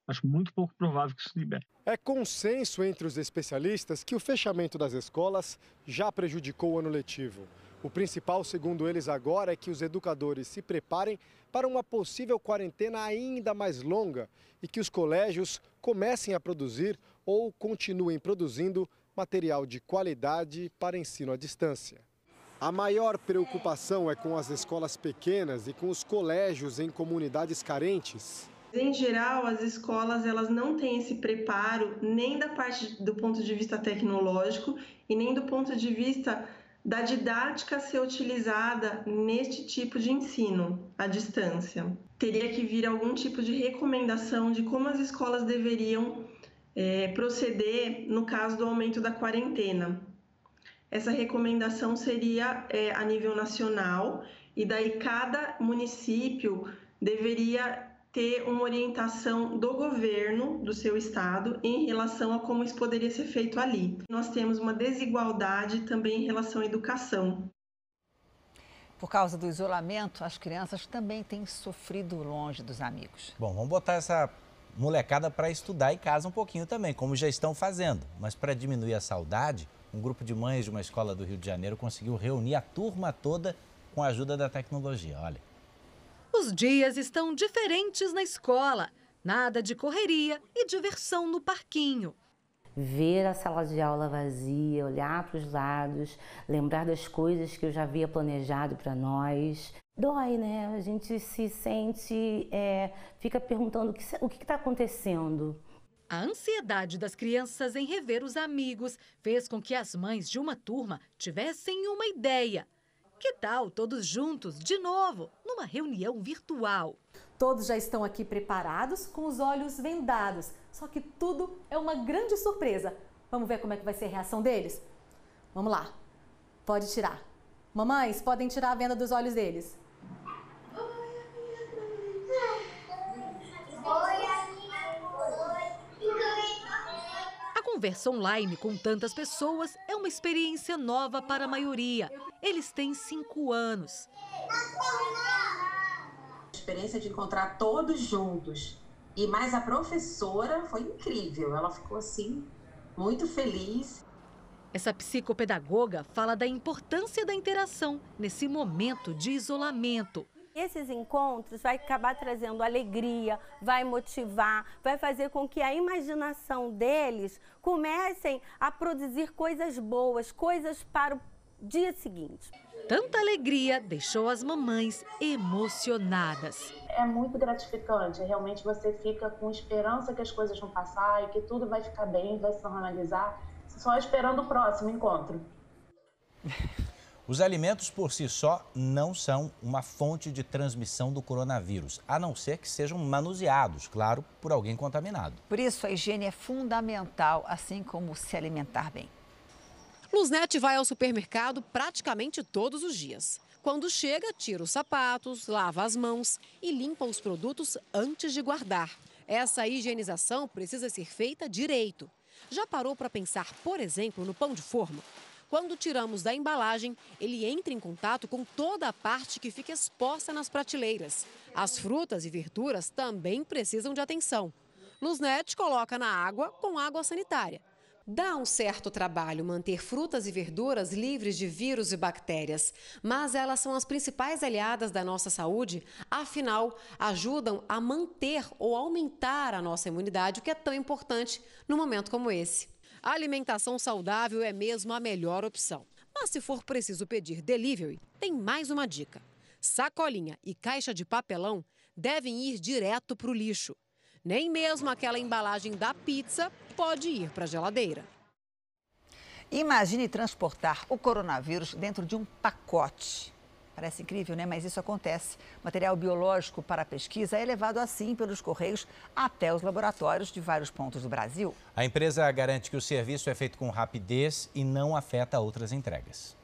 Speaker 61: Acho muito pouco provável que isso se libere.
Speaker 51: É consenso entre os especialistas que o fechamento das escolas já prejudicou o ano letivo. O principal, segundo eles agora, é que os educadores se preparem para uma possível quarentena ainda mais longa e que os colégios comecem a produzir ou continuem produzindo material de qualidade para ensino à distância. A maior preocupação é com as escolas pequenas e com os colégios em comunidades carentes.
Speaker 62: Em geral, as escolas elas não têm esse preparo nem da parte do ponto de vista tecnológico e nem do ponto de vista da didática ser utilizada neste tipo de ensino à distância. Teria que vir algum tipo de recomendação de como as escolas deveriam é, proceder no caso do aumento da quarentena. Essa recomendação seria é, a nível nacional e daí cada município deveria ter uma orientação do governo do seu estado em relação a como isso poderia ser feito ali. Nós temos uma desigualdade também em relação à educação.
Speaker 3: Por causa do isolamento, as crianças também têm sofrido longe dos amigos.
Speaker 2: Bom, vamos botar essa molecada para estudar em casa um pouquinho também, como já estão fazendo. Mas para diminuir a saudade, um grupo de mães de uma escola do Rio de Janeiro conseguiu reunir a turma toda com a ajuda da tecnologia. Olha.
Speaker 63: Os dias estão diferentes na escola. Nada de correria e diversão no parquinho.
Speaker 64: Ver a sala de aula vazia, olhar para os lados, lembrar das coisas que eu já havia planejado para nós. Dói, né? A gente se sente, é, fica perguntando o que está acontecendo.
Speaker 63: A ansiedade das crianças em rever os amigos fez com que as mães de uma turma tivessem uma ideia que tal todos juntos, de novo, numa reunião virtual?
Speaker 65: Todos já estão aqui preparados, com os olhos vendados. Só que tudo é uma grande surpresa. Vamos ver como é que vai ser a reação deles? Vamos lá. Pode tirar. Mamães, podem tirar a venda dos olhos deles.
Speaker 63: Conversa online com tantas pessoas é uma experiência nova para a maioria. Eles têm cinco anos.
Speaker 66: A experiência de encontrar todos juntos e mais a professora foi incrível. Ela ficou assim, muito feliz.
Speaker 63: Essa psicopedagoga fala da importância da interação nesse momento de isolamento.
Speaker 67: Esses encontros vai acabar trazendo alegria, vai motivar, vai fazer com que a imaginação deles comecem a produzir coisas boas, coisas para o dia seguinte.
Speaker 63: Tanta alegria deixou as mamães emocionadas.
Speaker 66: É muito gratificante, realmente você fica com esperança que as coisas vão passar e que tudo vai ficar bem, vai se normalizar, só esperando o próximo encontro.
Speaker 2: Os alimentos por si só não são uma fonte de transmissão do coronavírus, a não ser que sejam manuseados, claro, por alguém contaminado.
Speaker 3: Por isso, a higiene é fundamental, assim como se alimentar bem.
Speaker 68: Luznet vai ao supermercado praticamente todos os dias. Quando chega, tira os sapatos, lava as mãos e limpa os produtos antes de guardar. Essa higienização precisa ser feita direito. Já parou para pensar, por exemplo, no pão de forma? Quando tiramos da embalagem, ele entra em contato com toda a parte que fica exposta nas prateleiras. As frutas e verduras também precisam de atenção. Luznet coloca na água com água sanitária. Dá um certo trabalho manter frutas e verduras livres de vírus e bactérias, mas elas são as principais aliadas da nossa saúde, afinal, ajudam a manter ou aumentar a nossa imunidade, o que é tão importante num momento como esse. A alimentação saudável é mesmo a melhor opção. Mas se for preciso pedir delivery, tem mais uma dica. Sacolinha e caixa de papelão devem ir direto para o lixo. Nem mesmo aquela embalagem da pizza pode ir para a geladeira.
Speaker 3: Imagine transportar o coronavírus dentro de um pacote. Parece incrível, né? Mas isso acontece. Material biológico para a pesquisa é levado assim pelos Correios até os laboratórios de vários pontos do Brasil.
Speaker 2: A empresa garante que o serviço é feito com rapidez e não afeta outras entregas.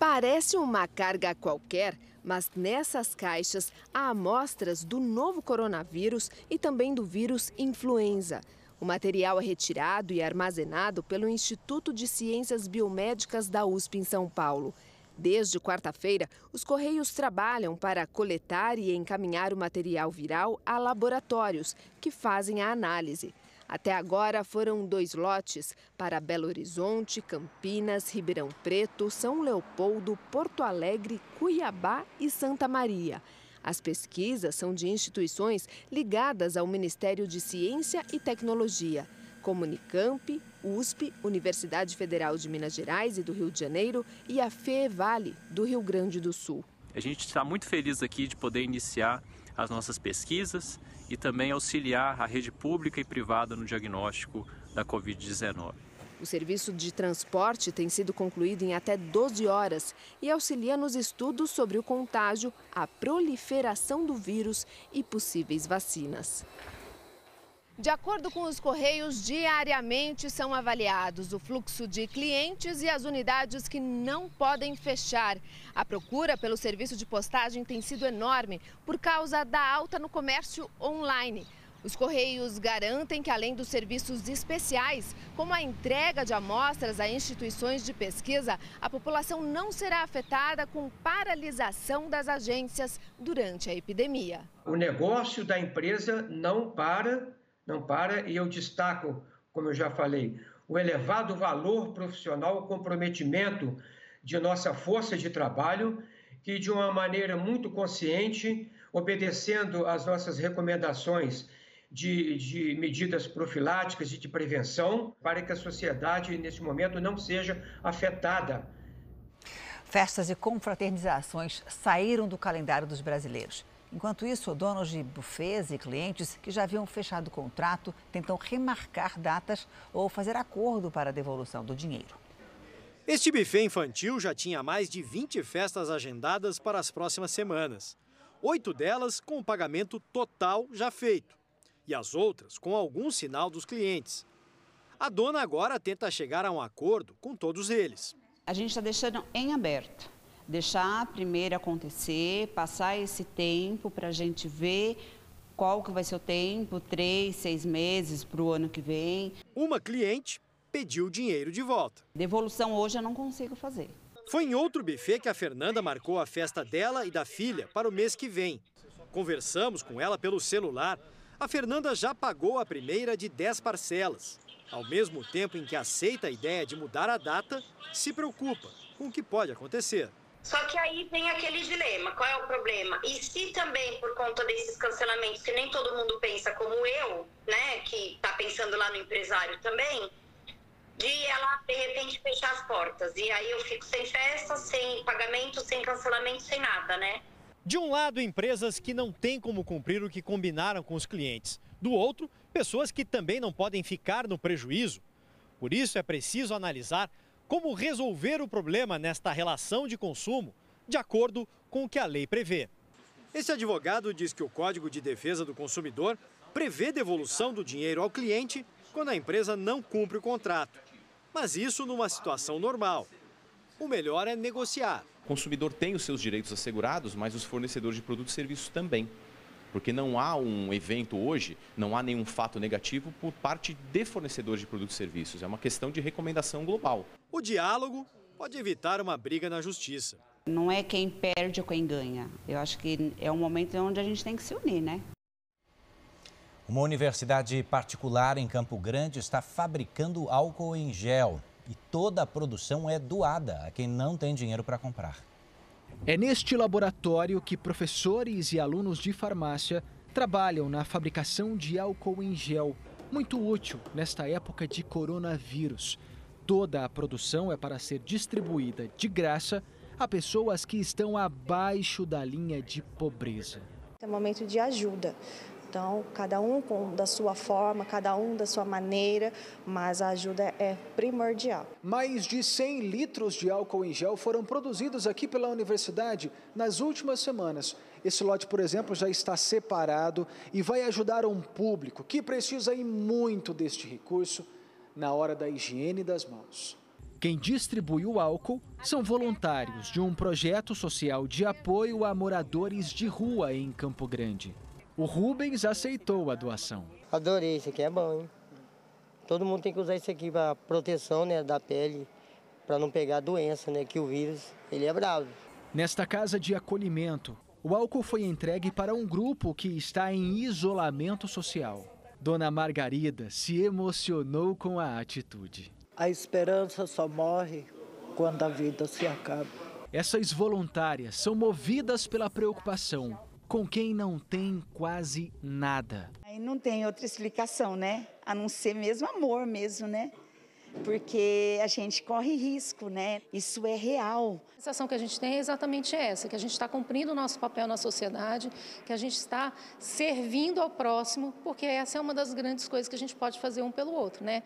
Speaker 69: Parece uma carga qualquer, mas nessas caixas há amostras do novo coronavírus e também do vírus influenza. O material é retirado e armazenado pelo Instituto de Ciências Biomédicas da USP em São Paulo. Desde quarta-feira, os Correios trabalham para coletar e encaminhar o material viral a laboratórios que fazem a análise. Até agora foram dois lotes para Belo Horizonte, Campinas, Ribeirão Preto, São Leopoldo, Porto Alegre, Cuiabá e Santa Maria. As pesquisas são de instituições ligadas ao Ministério de Ciência e Tecnologia, como Unicamp, USP, Universidade Federal de Minas Gerais e do Rio de Janeiro e a FEVALE, do Rio Grande do Sul.
Speaker 70: A gente está muito feliz aqui de poder iniciar as nossas pesquisas e também auxiliar a rede pública e privada no diagnóstico da Covid-19.
Speaker 69: O serviço de transporte tem sido concluído em até 12 horas e auxilia nos estudos sobre o contágio, a proliferação do vírus e possíveis vacinas. De acordo com os Correios, diariamente são avaliados o fluxo de clientes e as unidades que não podem fechar. A procura pelo serviço de postagem tem sido enorme por causa da alta no comércio online. Os Correios garantem que, além dos serviços especiais, como a entrega de amostras a instituições de pesquisa, a população não será afetada com paralisação das agências durante a epidemia.
Speaker 71: O negócio da empresa não para, não para, e eu destaco, como eu já falei, o elevado valor profissional, o comprometimento de nossa força de trabalho, que de uma maneira muito consciente, obedecendo às nossas recomendações de, de, medidas profiláticas e de prevenção para que a sociedade, nesse momento, não seja afetada.
Speaker 3: Festas e confraternizações saíram do calendário dos brasileiros. Enquanto isso, donos de bufês e clientes que já haviam fechado o contrato tentam remarcar datas ou fazer acordo para a devolução do dinheiro.
Speaker 72: Este buffet infantil já tinha mais de 20 festas agendadas para as próximas semanas. Oito delas com o pagamento total já feito e as outras com algum sinal dos clientes. A dona agora tenta chegar a um acordo com todos eles.
Speaker 73: A gente está deixando em aberto. Deixar primeiro acontecer, passar esse tempo para a gente ver qual que vai ser o tempo, três, seis meses para o ano que vem.
Speaker 72: Uma cliente pediu o dinheiro de volta.
Speaker 73: Devolução hoje eu não consigo fazer.
Speaker 72: Foi em outro buffet que a Fernanda marcou a festa dela e da filha para o mês que vem. Conversamos com ela pelo celular a Fernanda já pagou a primeira de 10 parcelas. Ao mesmo tempo em que aceita a ideia de mudar a data, se preocupa com o que pode acontecer.
Speaker 74: Só que aí vem aquele dilema, qual é o problema? E se também por conta desses cancelamentos, que nem todo mundo pensa como eu, né, que está pensando lá no empresário também, de ela de repente fechar as portas. E aí eu fico sem festa, sem pagamento, sem cancelamento, sem nada, né?
Speaker 72: De um lado, empresas que não têm como cumprir o que combinaram com os clientes. Do outro, pessoas que também não podem ficar no prejuízo. Por isso, é preciso analisar como resolver o problema nesta relação de consumo, de acordo com o que a lei prevê. Esse advogado diz que o Código de Defesa do Consumidor prevê devolução do dinheiro ao cliente quando a empresa não cumpre o contrato. Mas isso numa situação normal. O melhor é negociar.
Speaker 75: O consumidor tem os seus direitos assegurados, mas os fornecedores de produtos e serviços também. Porque não há um evento hoje, não há nenhum fato negativo por parte de fornecedores de produtos e serviços. É uma questão de recomendação global.
Speaker 72: O diálogo pode evitar uma briga na justiça.
Speaker 73: Não é quem perde ou quem ganha. Eu acho que é um momento onde a gente tem que se unir, né?
Speaker 2: Uma universidade particular em Campo Grande está fabricando álcool em gel e toda a produção é doada a quem não tem dinheiro para comprar.
Speaker 76: É neste laboratório que professores e alunos de farmácia trabalham na fabricação de álcool em gel, muito útil nesta época de coronavírus. Toda a produção é para ser distribuída de graça a pessoas que estão abaixo da linha de pobreza.
Speaker 77: É um momento de ajuda. Então, cada um com, da sua forma, cada um da sua maneira, mas a ajuda é primordial.
Speaker 76: Mais de 100 litros de álcool em gel foram produzidos aqui pela universidade nas últimas semanas. Esse lote, por exemplo, já está separado e vai ajudar um público que precisa ir muito deste recurso na hora da higiene das mãos. Quem distribui o álcool são voluntários de um projeto social de apoio a moradores de rua em Campo Grande. O Rubens aceitou a doação.
Speaker 78: Adorei, isso aqui é bom, hein? Todo mundo tem que usar isso aqui para proteção né, da pele, para não pegar doença, né? Que o vírus, ele é bravo.
Speaker 76: Nesta casa de acolhimento, o álcool foi entregue para um grupo que está em isolamento social. Dona Margarida se emocionou com a atitude.
Speaker 55: A esperança só morre quando a vida se acaba.
Speaker 76: Essas voluntárias são movidas pela preocupação com quem não tem quase nada.
Speaker 79: Aí não tem outra explicação, né? A não ser mesmo amor mesmo, né? Porque a gente corre risco, né? Isso é real.
Speaker 80: A sensação que a gente tem é exatamente essa, que a gente está cumprindo o nosso papel na sociedade, que a gente está servindo ao próximo, porque essa é uma das grandes coisas que a gente pode fazer um pelo outro, né?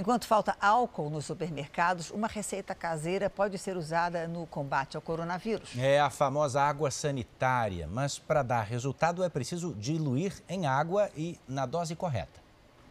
Speaker 3: Enquanto falta álcool nos supermercados, uma receita caseira pode ser usada no combate ao coronavírus.
Speaker 2: É a famosa água sanitária, mas para dar resultado é preciso diluir em água e na dose correta.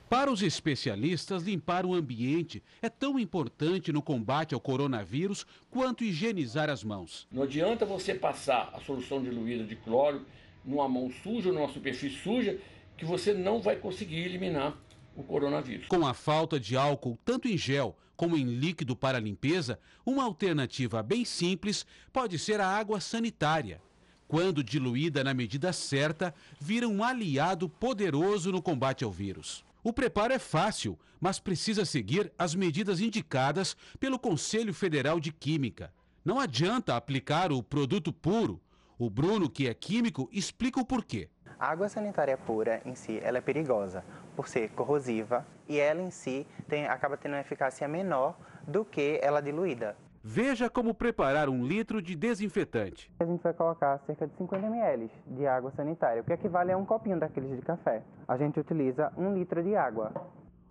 Speaker 81: Para os especialistas, limpar o ambiente é tão importante no combate ao coronavírus quanto higienizar as mãos.
Speaker 82: Não adianta você passar a solução diluída de cloro numa mão suja ou numa superfície suja que você não vai conseguir eliminar o coronavírus.
Speaker 81: Com a falta de álcool, tanto em gel como em líquido para limpeza, uma alternativa bem simples pode ser a água sanitária. Quando diluída na medida certa, vira um aliado poderoso no combate ao vírus. O preparo é fácil, mas precisa seguir as medidas indicadas pelo Conselho Federal de Química. Não adianta aplicar o produto puro. O Bruno, que é químico, explica o porquê.
Speaker 72: A água sanitária pura em si, ela é perigosa por ser corrosiva e ela em si tem, acaba tendo uma eficácia menor do que ela diluída.
Speaker 81: Veja como preparar um litro de desinfetante.
Speaker 72: A gente vai colocar cerca de 50 ml de água sanitária, o que equivale a um copinho daqueles de café. A gente utiliza um litro de água.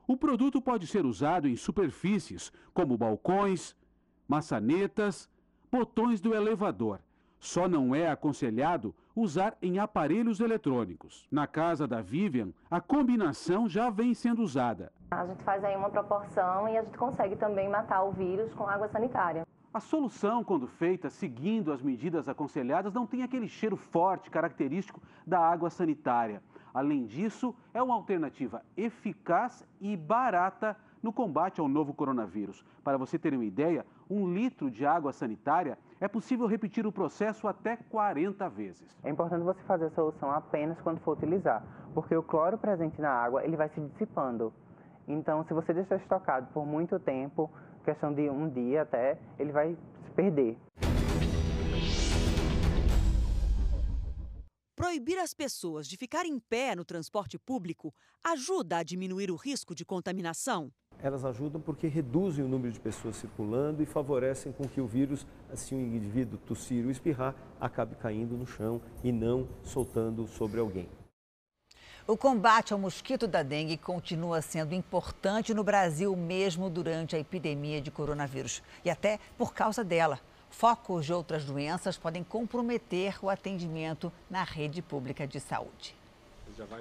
Speaker 81: O produto pode ser usado em superfícies como balcões, maçanetas, botões do elevador. Só não é aconselhado usar em aparelhos eletrônicos. Na casa da Vivian, a combinação já vem sendo usada.
Speaker 83: A gente faz aí uma proporção e a gente consegue também matar o vírus com água sanitária.
Speaker 81: A solução, quando feita seguindo as medidas aconselhadas, não tem aquele cheiro forte característico da água sanitária. Além disso, é uma alternativa eficaz e barata no combate ao novo coronavírus. Para você ter uma ideia, um litro de água sanitária é possível repetir o processo até 40 vezes.
Speaker 72: É importante você fazer a solução apenas quando for utilizar, porque o cloro presente na água ele vai se dissipando. Então, se você deixar estocado por muito tempo, questão de um dia até, ele vai se perder.
Speaker 84: Proibir as pessoas de ficar em pé no transporte público ajuda a diminuir o risco de contaminação?
Speaker 85: Elas ajudam porque reduzem o número de pessoas circulando e favorecem com que o vírus, se um indivíduo tossir ou espirrar, acabe caindo no chão e não soltando sobre alguém.
Speaker 3: O combate ao mosquito da dengue continua sendo importante no Brasil, mesmo durante a epidemia de coronavírus e até por causa dela. Focos de outras doenças podem comprometer o atendimento na rede pública de saúde.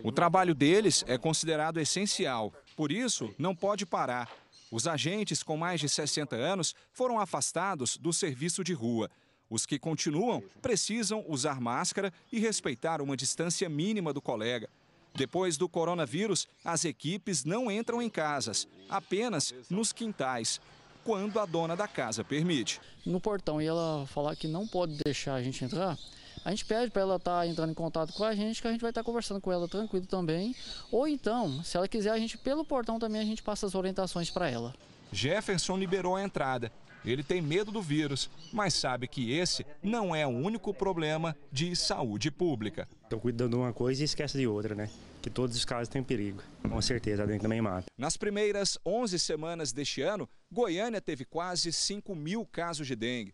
Speaker 86: O trabalho deles é considerado essencial, por isso não pode parar. Os agentes com mais de 60 anos foram afastados do serviço de rua. Os que continuam precisam usar máscara e respeitar uma distância mínima do colega. Depois do coronavírus, as equipes não entram em casas, apenas nos quintais, quando a dona da casa permite.
Speaker 87: No portão, e ela falar que não pode deixar a gente entrar,
Speaker 88: a gente pede para ela estar tá entrando em contato com a gente, que a gente vai estar tá conversando com ela tranquilo também. Ou então, se ela quiser, a gente pelo portão também a gente passa as orientações para ela.
Speaker 86: Jefferson liberou a entrada. Ele tem medo do vírus, mas sabe que esse não é o único problema de saúde pública.
Speaker 89: Estou cuidando de uma coisa e esquece de outra, né? Que todos os casos têm perigo. Com certeza, a dengue também mata.
Speaker 86: Nas primeiras 11 semanas deste ano, Goiânia teve quase 5 mil casos de dengue.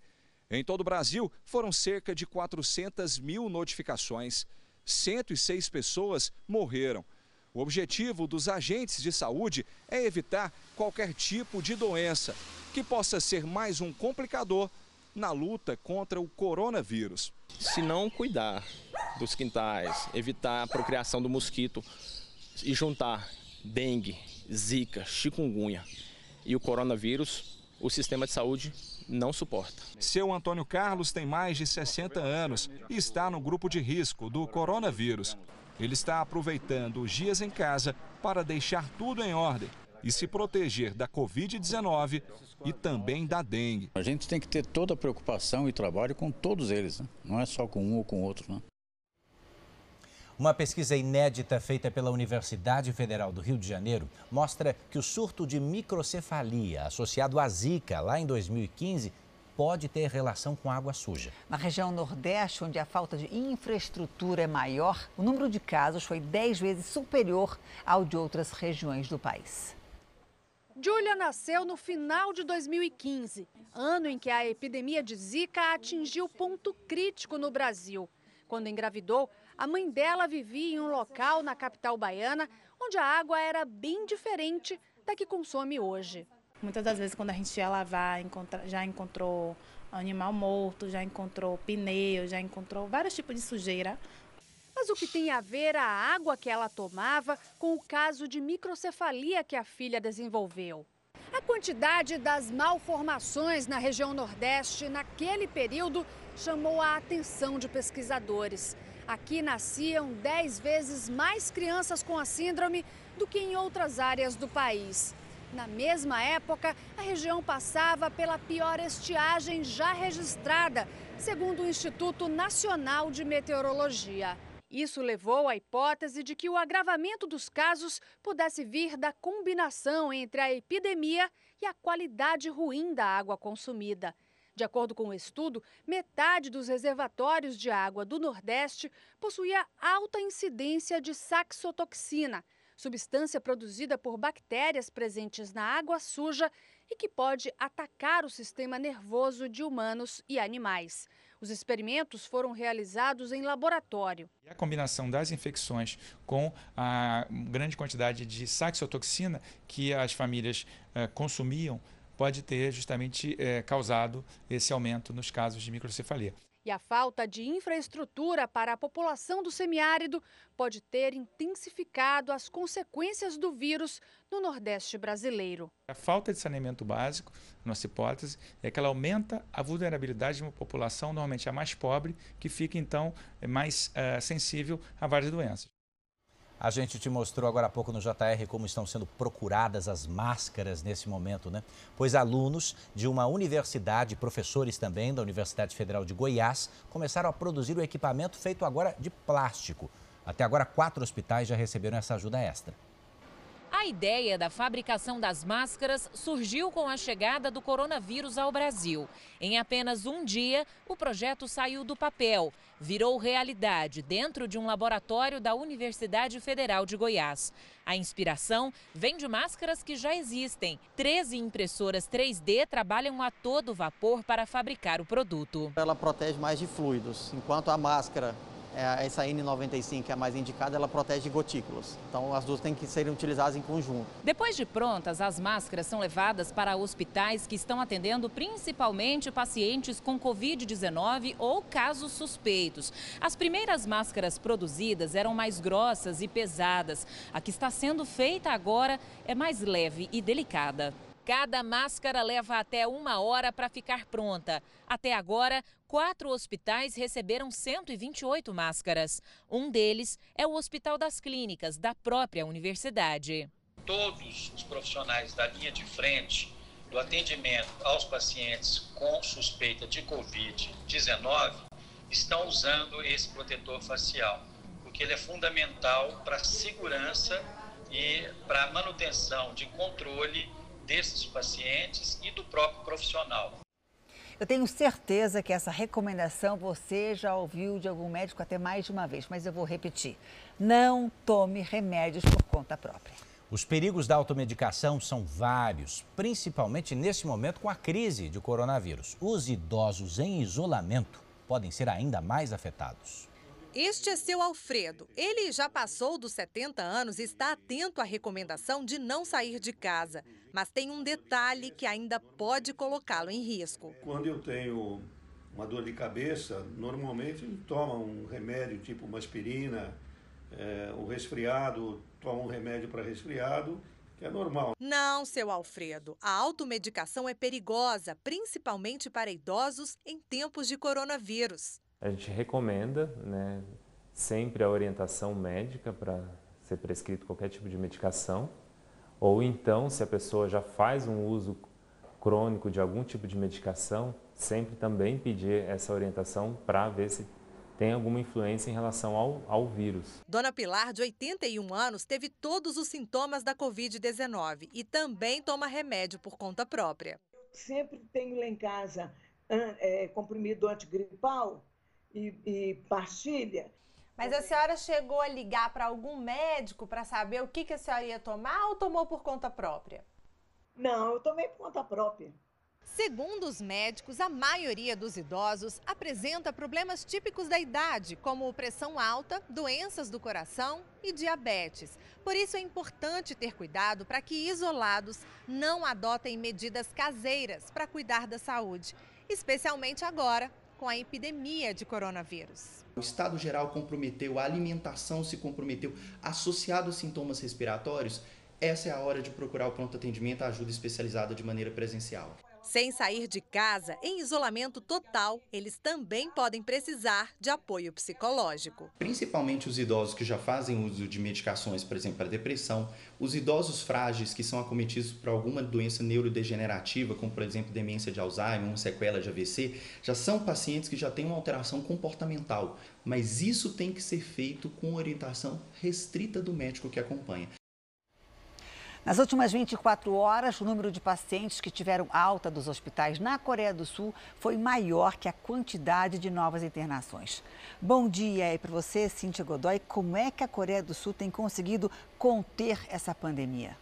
Speaker 86: Em todo o Brasil, foram cerca de 400 mil notificações. 106 pessoas morreram. O objetivo dos agentes de saúde é evitar qualquer tipo de doença que possa ser mais um complicador na luta contra o coronavírus.
Speaker 72: Se não cuidar dos quintais, evitar a procriação do mosquito e juntar dengue, zika, chikungunya e o coronavírus, o sistema de saúde não suporta.
Speaker 86: Seu Antônio Carlos tem mais de 60 anos e está no grupo de risco do coronavírus. Ele está aproveitando os dias em casa para deixar tudo em ordem e se proteger da Covid-19 e também da dengue.
Speaker 55: A gente tem que ter toda a preocupação e trabalho com todos eles, né? não é só com um ou com outro. Né?
Speaker 2: Uma pesquisa inédita feita pela Universidade Federal do Rio de Janeiro mostra que o surto de microcefalia associado à Zika lá em 2015 pode ter relação com água suja.
Speaker 3: Na região Nordeste, onde a falta de infraestrutura é maior, o número de casos foi 10 vezes superior ao de outras regiões do país.
Speaker 90: Julia nasceu no final de 2015, ano em que a epidemia de Zika atingiu ponto crítico no Brasil. Quando engravidou, a mãe dela vivia em um local na capital baiana onde a água era bem diferente da que consome hoje.
Speaker 91: Muitas das vezes, quando a gente ia lavar, já encontrou animal morto, já encontrou pneu, já encontrou vários tipos de sujeira.
Speaker 90: Mas o que tem a ver a água que ela tomava com o caso de microcefalia que a filha desenvolveu? A quantidade das malformações na região Nordeste naquele período chamou a atenção de pesquisadores. Aqui nasciam 10 vezes mais crianças com a síndrome do que em outras áreas do país. Na mesma época, a região passava pela pior estiagem já registrada, segundo o Instituto Nacional de Meteorologia. Isso levou à hipótese de que o agravamento dos casos pudesse vir da combinação entre a epidemia e a qualidade ruim da água consumida. De acordo com o estudo, metade dos reservatórios de água do Nordeste possuía alta incidência de saxotoxina, substância produzida por bactérias presentes na água suja e que pode atacar o sistema nervoso de humanos e animais. Os experimentos foram realizados em laboratório.
Speaker 92: A combinação das infecções com a grande quantidade de saxotoxina que as famílias eh, consumiam pode ter justamente é, causado esse aumento nos casos de microcefalia.
Speaker 90: E a falta de infraestrutura para a população do semiárido pode ter intensificado as consequências do vírus no Nordeste brasileiro.
Speaker 92: A falta de saneamento básico, nossa hipótese, é que ela aumenta a vulnerabilidade de uma população, normalmente a mais pobre, que fica então mais uh, sensível a várias doenças.
Speaker 2: A gente te mostrou agora há pouco no JR como estão sendo procuradas as máscaras nesse momento, né? Pois alunos de uma universidade, professores também da Universidade Federal de Goiás, começaram a produzir o equipamento feito agora de plástico. Até agora, quatro hospitais já receberam essa ajuda extra.
Speaker 34: A ideia da fabricação das máscaras surgiu com a chegada do coronavírus ao Brasil. Em apenas um dia, o projeto saiu do papel, virou realidade dentro de um laboratório da Universidade Federal de Goiás. A inspiração vem de máscaras que já existem. 13 impressoras 3D trabalham a todo vapor para fabricar o produto.
Speaker 93: Ela protege mais de fluidos, enquanto a máscara essa N95 que é a mais indicada, ela protege gotículas. Então as duas têm que serem utilizadas em conjunto.
Speaker 34: Depois de prontas, as máscaras são levadas para hospitais que estão atendendo principalmente pacientes com Covid-19 ou casos suspeitos. As primeiras máscaras produzidas eram mais grossas e pesadas. A que está sendo feita agora é mais leve e delicada. Cada máscara leva até uma hora para ficar pronta. Até agora, quatro hospitais receberam 128 máscaras. Um deles é o Hospital das Clínicas, da própria universidade.
Speaker 94: Todos os profissionais da linha de frente do atendimento aos pacientes com suspeita de Covid-19
Speaker 95: estão usando esse protetor facial, porque ele é fundamental para a segurança e para a manutenção de controle desses pacientes e do próprio profissional.
Speaker 3: Eu tenho certeza que essa recomendação você já ouviu de algum médico até mais de uma vez, mas eu vou repetir. Não tome remédios por conta própria.
Speaker 2: Os perigos da automedicação são vários, principalmente nesse momento com a crise de coronavírus. Os idosos em isolamento podem ser ainda mais afetados.
Speaker 63: Este é seu Alfredo. Ele já passou dos 70 anos e está atento à recomendação de não sair de casa. Mas tem um detalhe que ainda pode colocá-lo em risco.
Speaker 96: Quando eu tenho uma dor de cabeça, normalmente toma um remédio tipo uma aspirina, é, o resfriado toma um remédio para resfriado, que é normal.
Speaker 63: Não, seu Alfredo. A automedicação é perigosa, principalmente para idosos em tempos de coronavírus.
Speaker 97: A gente recomenda né, sempre a orientação médica para ser prescrito qualquer tipo de medicação. Ou então, se a pessoa já faz um uso crônico de algum tipo de medicação, sempre também pedir essa orientação para ver se tem alguma influência em relação ao, ao vírus.
Speaker 63: Dona Pilar, de 81 anos, teve todos os sintomas da Covid-19 e também toma remédio por conta própria.
Speaker 98: Sempre tenho lá em casa é, comprimido antigripal e, e pastilha.
Speaker 99: Mas a senhora chegou a ligar para algum médico para saber o que, que a senhora ia tomar ou tomou por conta própria?
Speaker 98: Não, eu tomei por conta própria.
Speaker 63: Segundo os médicos, a maioria dos idosos apresenta problemas típicos da idade, como pressão alta, doenças do coração e diabetes. Por isso é importante ter cuidado para que isolados não adotem medidas caseiras para cuidar da saúde, especialmente agora com a epidemia de coronavírus.
Speaker 85: O estado geral comprometeu, a alimentação se comprometeu, associado a sintomas respiratórios, essa é a hora de procurar o pronto atendimento, a ajuda especializada de maneira presencial.
Speaker 63: Sem sair de casa, em isolamento total, eles também podem precisar de apoio psicológico.
Speaker 85: Principalmente os idosos que já fazem uso de medicações, por exemplo, para depressão, os idosos frágeis que são acometidos por alguma doença neurodegenerativa, como por exemplo demência de Alzheimer, uma sequela de AVC, já são pacientes que já têm uma alteração comportamental, mas isso tem que ser feito com orientação restrita do médico que acompanha.
Speaker 3: Nas últimas 24 horas, o número de pacientes que tiveram alta dos hospitais na Coreia do Sul foi maior que a quantidade de novas internações. Bom dia aí para você, Cíntia Godoy. Como é que a Coreia do Sul tem conseguido conter essa pandemia?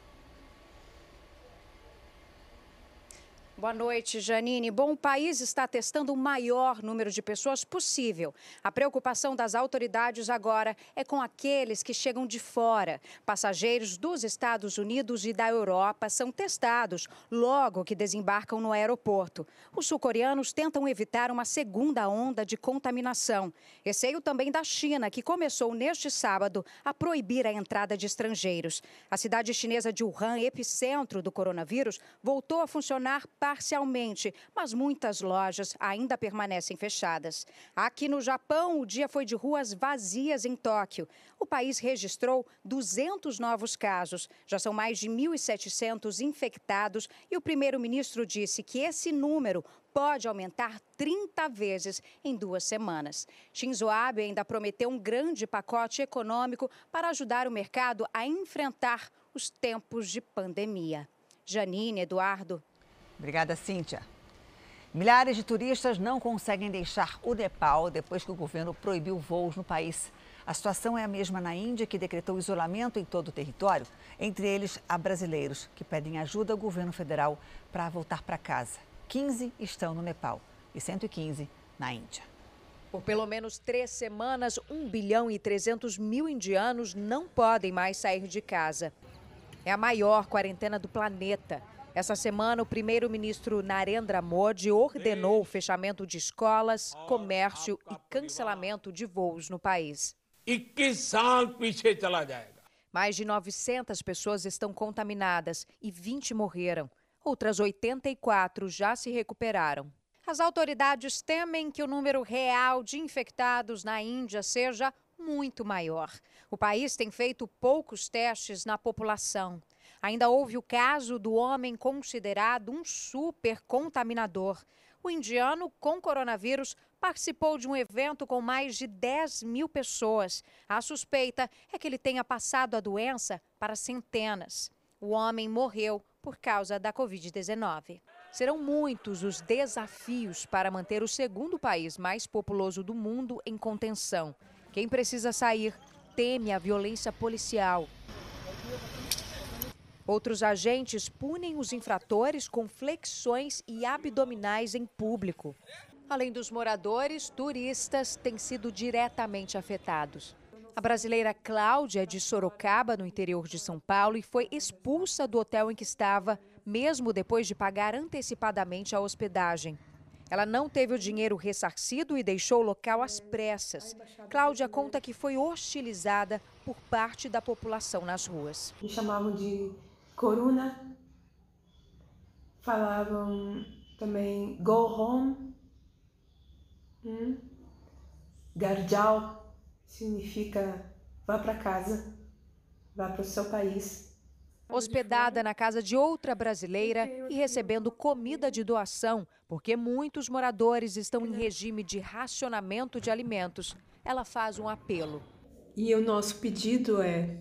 Speaker 55: Boa noite, Janine. Bom, o país está testando o maior número de pessoas possível. A preocupação das autoridades agora é com aqueles que chegam de fora. Passageiros dos Estados Unidos e da Europa são testados logo que desembarcam no aeroporto. Os sul-coreanos tentam evitar uma segunda onda de contaminação. Receio também da China, que começou neste sábado a proibir a entrada de estrangeiros. A cidade chinesa de Wuhan, epicentro do coronavírus, voltou a funcionar para parcialmente, mas muitas lojas ainda permanecem fechadas. Aqui no Japão, o dia foi de ruas vazias em Tóquio. O país registrou 200 novos casos, já são mais de 1.700 infectados e o primeiro-ministro disse que esse número pode aumentar 30 vezes em duas semanas. Shinzo Abe ainda prometeu um grande pacote econômico para ajudar o mercado a enfrentar os tempos de pandemia. Janine, Eduardo.
Speaker 3: Obrigada, Cíntia. Milhares de turistas não conseguem deixar o Nepal depois que o governo proibiu voos no país. A situação é a mesma na Índia, que decretou isolamento em todo o território. Entre eles, há brasileiros que pedem ajuda ao governo federal para voltar para casa. 15 estão no Nepal e 115 na Índia.
Speaker 55: Por pelo menos três semanas, 1 bilhão e 300 mil indianos não podem mais sair de casa. É a maior quarentena do planeta. Essa semana, o primeiro-ministro Narendra Modi ordenou o fechamento de escolas, comércio e cancelamento de voos no país. Mais de 900 pessoas estão contaminadas e 20 morreram. Outras 84 já se recuperaram. As autoridades temem que o número real de infectados na Índia seja muito maior. O país tem feito poucos testes na população. Ainda houve o caso do homem considerado um super contaminador. O indiano com coronavírus participou de um evento com mais de 10 mil pessoas. A suspeita é que ele tenha passado a doença para centenas. O homem morreu por causa da Covid-19. Serão muitos os desafios para manter o segundo país mais populoso do mundo em contenção. Quem precisa sair teme a violência policial. Outros agentes punem os infratores com flexões e abdominais em público. Além dos moradores, turistas têm sido diretamente afetados. A brasileira Cláudia é de Sorocaba, no interior de São Paulo, e foi expulsa do hotel em que estava, mesmo depois de pagar antecipadamente a hospedagem. Ela não teve o dinheiro ressarcido e deixou o local às pressas. Cláudia conta que foi hostilizada por parte da população nas ruas.
Speaker 100: Me chamavam de Coruna, falavam também go home, hum? Garjal significa vá para casa, vá para o seu país.
Speaker 55: Hospedada na casa de outra brasileira e recebendo comida de doação, porque muitos moradores estão em regime de racionamento de alimentos, ela faz um apelo.
Speaker 100: E o nosso pedido é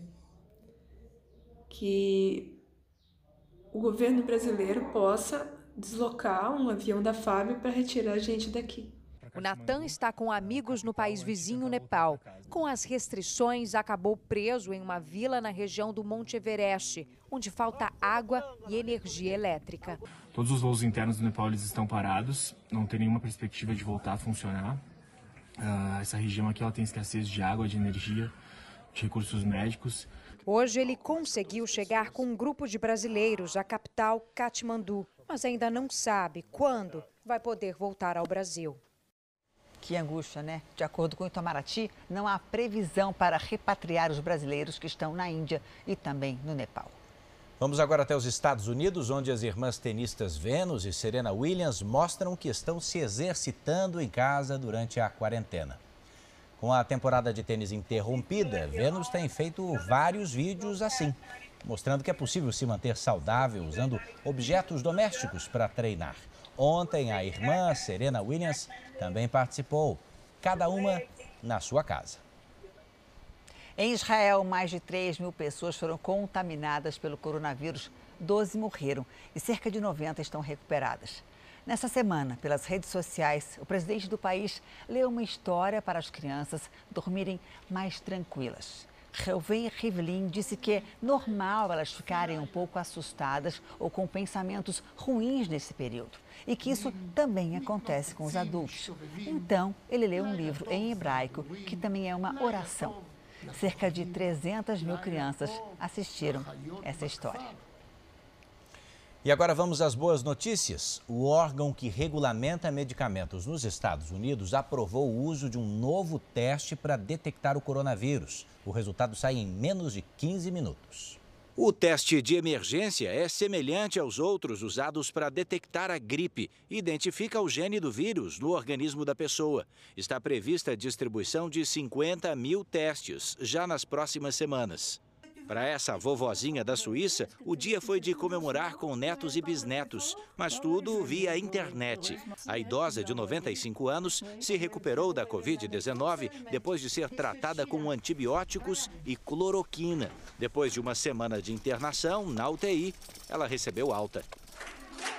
Speaker 100: que o governo brasileiro possa deslocar um avião da FAB para retirar a gente daqui.
Speaker 55: O Natan está com amigos no país vizinho Nepal. Com as restrições, acabou preso em uma vila na região do Monte Everest, onde falta água e energia elétrica.
Speaker 90: Todos os voos internos do Nepal eles estão parados, não tem nenhuma perspectiva de voltar a funcionar. Uh, essa região aqui ela tem escassez de água, de energia, de recursos médicos.
Speaker 55: Hoje ele conseguiu chegar com um grupo de brasileiros à capital Katmandu, mas ainda não sabe quando vai poder voltar ao Brasil.
Speaker 3: Que angústia, né? De acordo com o Itamaraty, não há previsão para repatriar os brasileiros que estão na Índia e também no Nepal.
Speaker 2: Vamos agora até os Estados Unidos, onde as irmãs tenistas Venus e Serena Williams mostram que estão se exercitando em casa durante a quarentena. Com a temporada de tênis interrompida, Vênus tem feito vários vídeos assim, mostrando que é possível se manter saudável usando objetos domésticos para treinar. Ontem, a irmã Serena Williams também participou, cada uma na sua casa.
Speaker 3: Em Israel, mais de 3 mil pessoas foram contaminadas pelo coronavírus, 12 morreram e cerca de 90 estão recuperadas. Nessa semana, pelas redes sociais, o presidente do país leu uma história para as crianças dormirem mais tranquilas. Reuven Rivlin disse que é normal elas ficarem um pouco assustadas ou com pensamentos ruins nesse período e que isso também acontece com os adultos. Então, ele leu um livro em hebraico que também é uma oração. Cerca de 300 mil crianças assistiram essa história.
Speaker 2: E agora vamos às boas notícias. O órgão que regulamenta medicamentos nos Estados Unidos aprovou o uso de um novo teste para detectar o coronavírus. O resultado sai em menos de 15 minutos. O teste de emergência é semelhante aos outros usados para detectar a gripe. Identifica o gene do vírus no organismo da pessoa. Está prevista a distribuição de 50 mil testes já nas próximas semanas. Para essa vovozinha da Suíça, o dia foi de comemorar com netos e bisnetos, mas tudo via internet. A idosa de 95 anos se recuperou da Covid-19 depois de ser tratada com antibióticos e cloroquina. Depois de uma semana de internação na UTI, ela recebeu alta.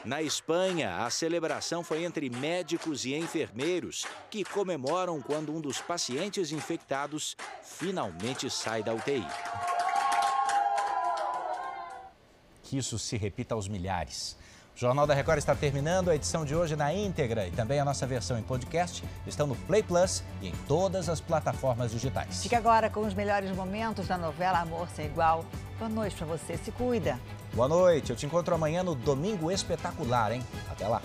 Speaker 2: Na Espanha, a celebração foi entre médicos e enfermeiros que comemoram quando um dos pacientes infectados finalmente sai da UTI que isso se repita aos milhares. O Jornal da Record está terminando a edição de hoje na íntegra e também a nossa versão em podcast estão no Play Plus e em todas as plataformas digitais.
Speaker 3: Fique agora com os melhores momentos da novela Amor Sem Igual. Boa noite para você, se cuida.
Speaker 2: Boa noite, eu te encontro amanhã no Domingo Espetacular, hein? Até lá.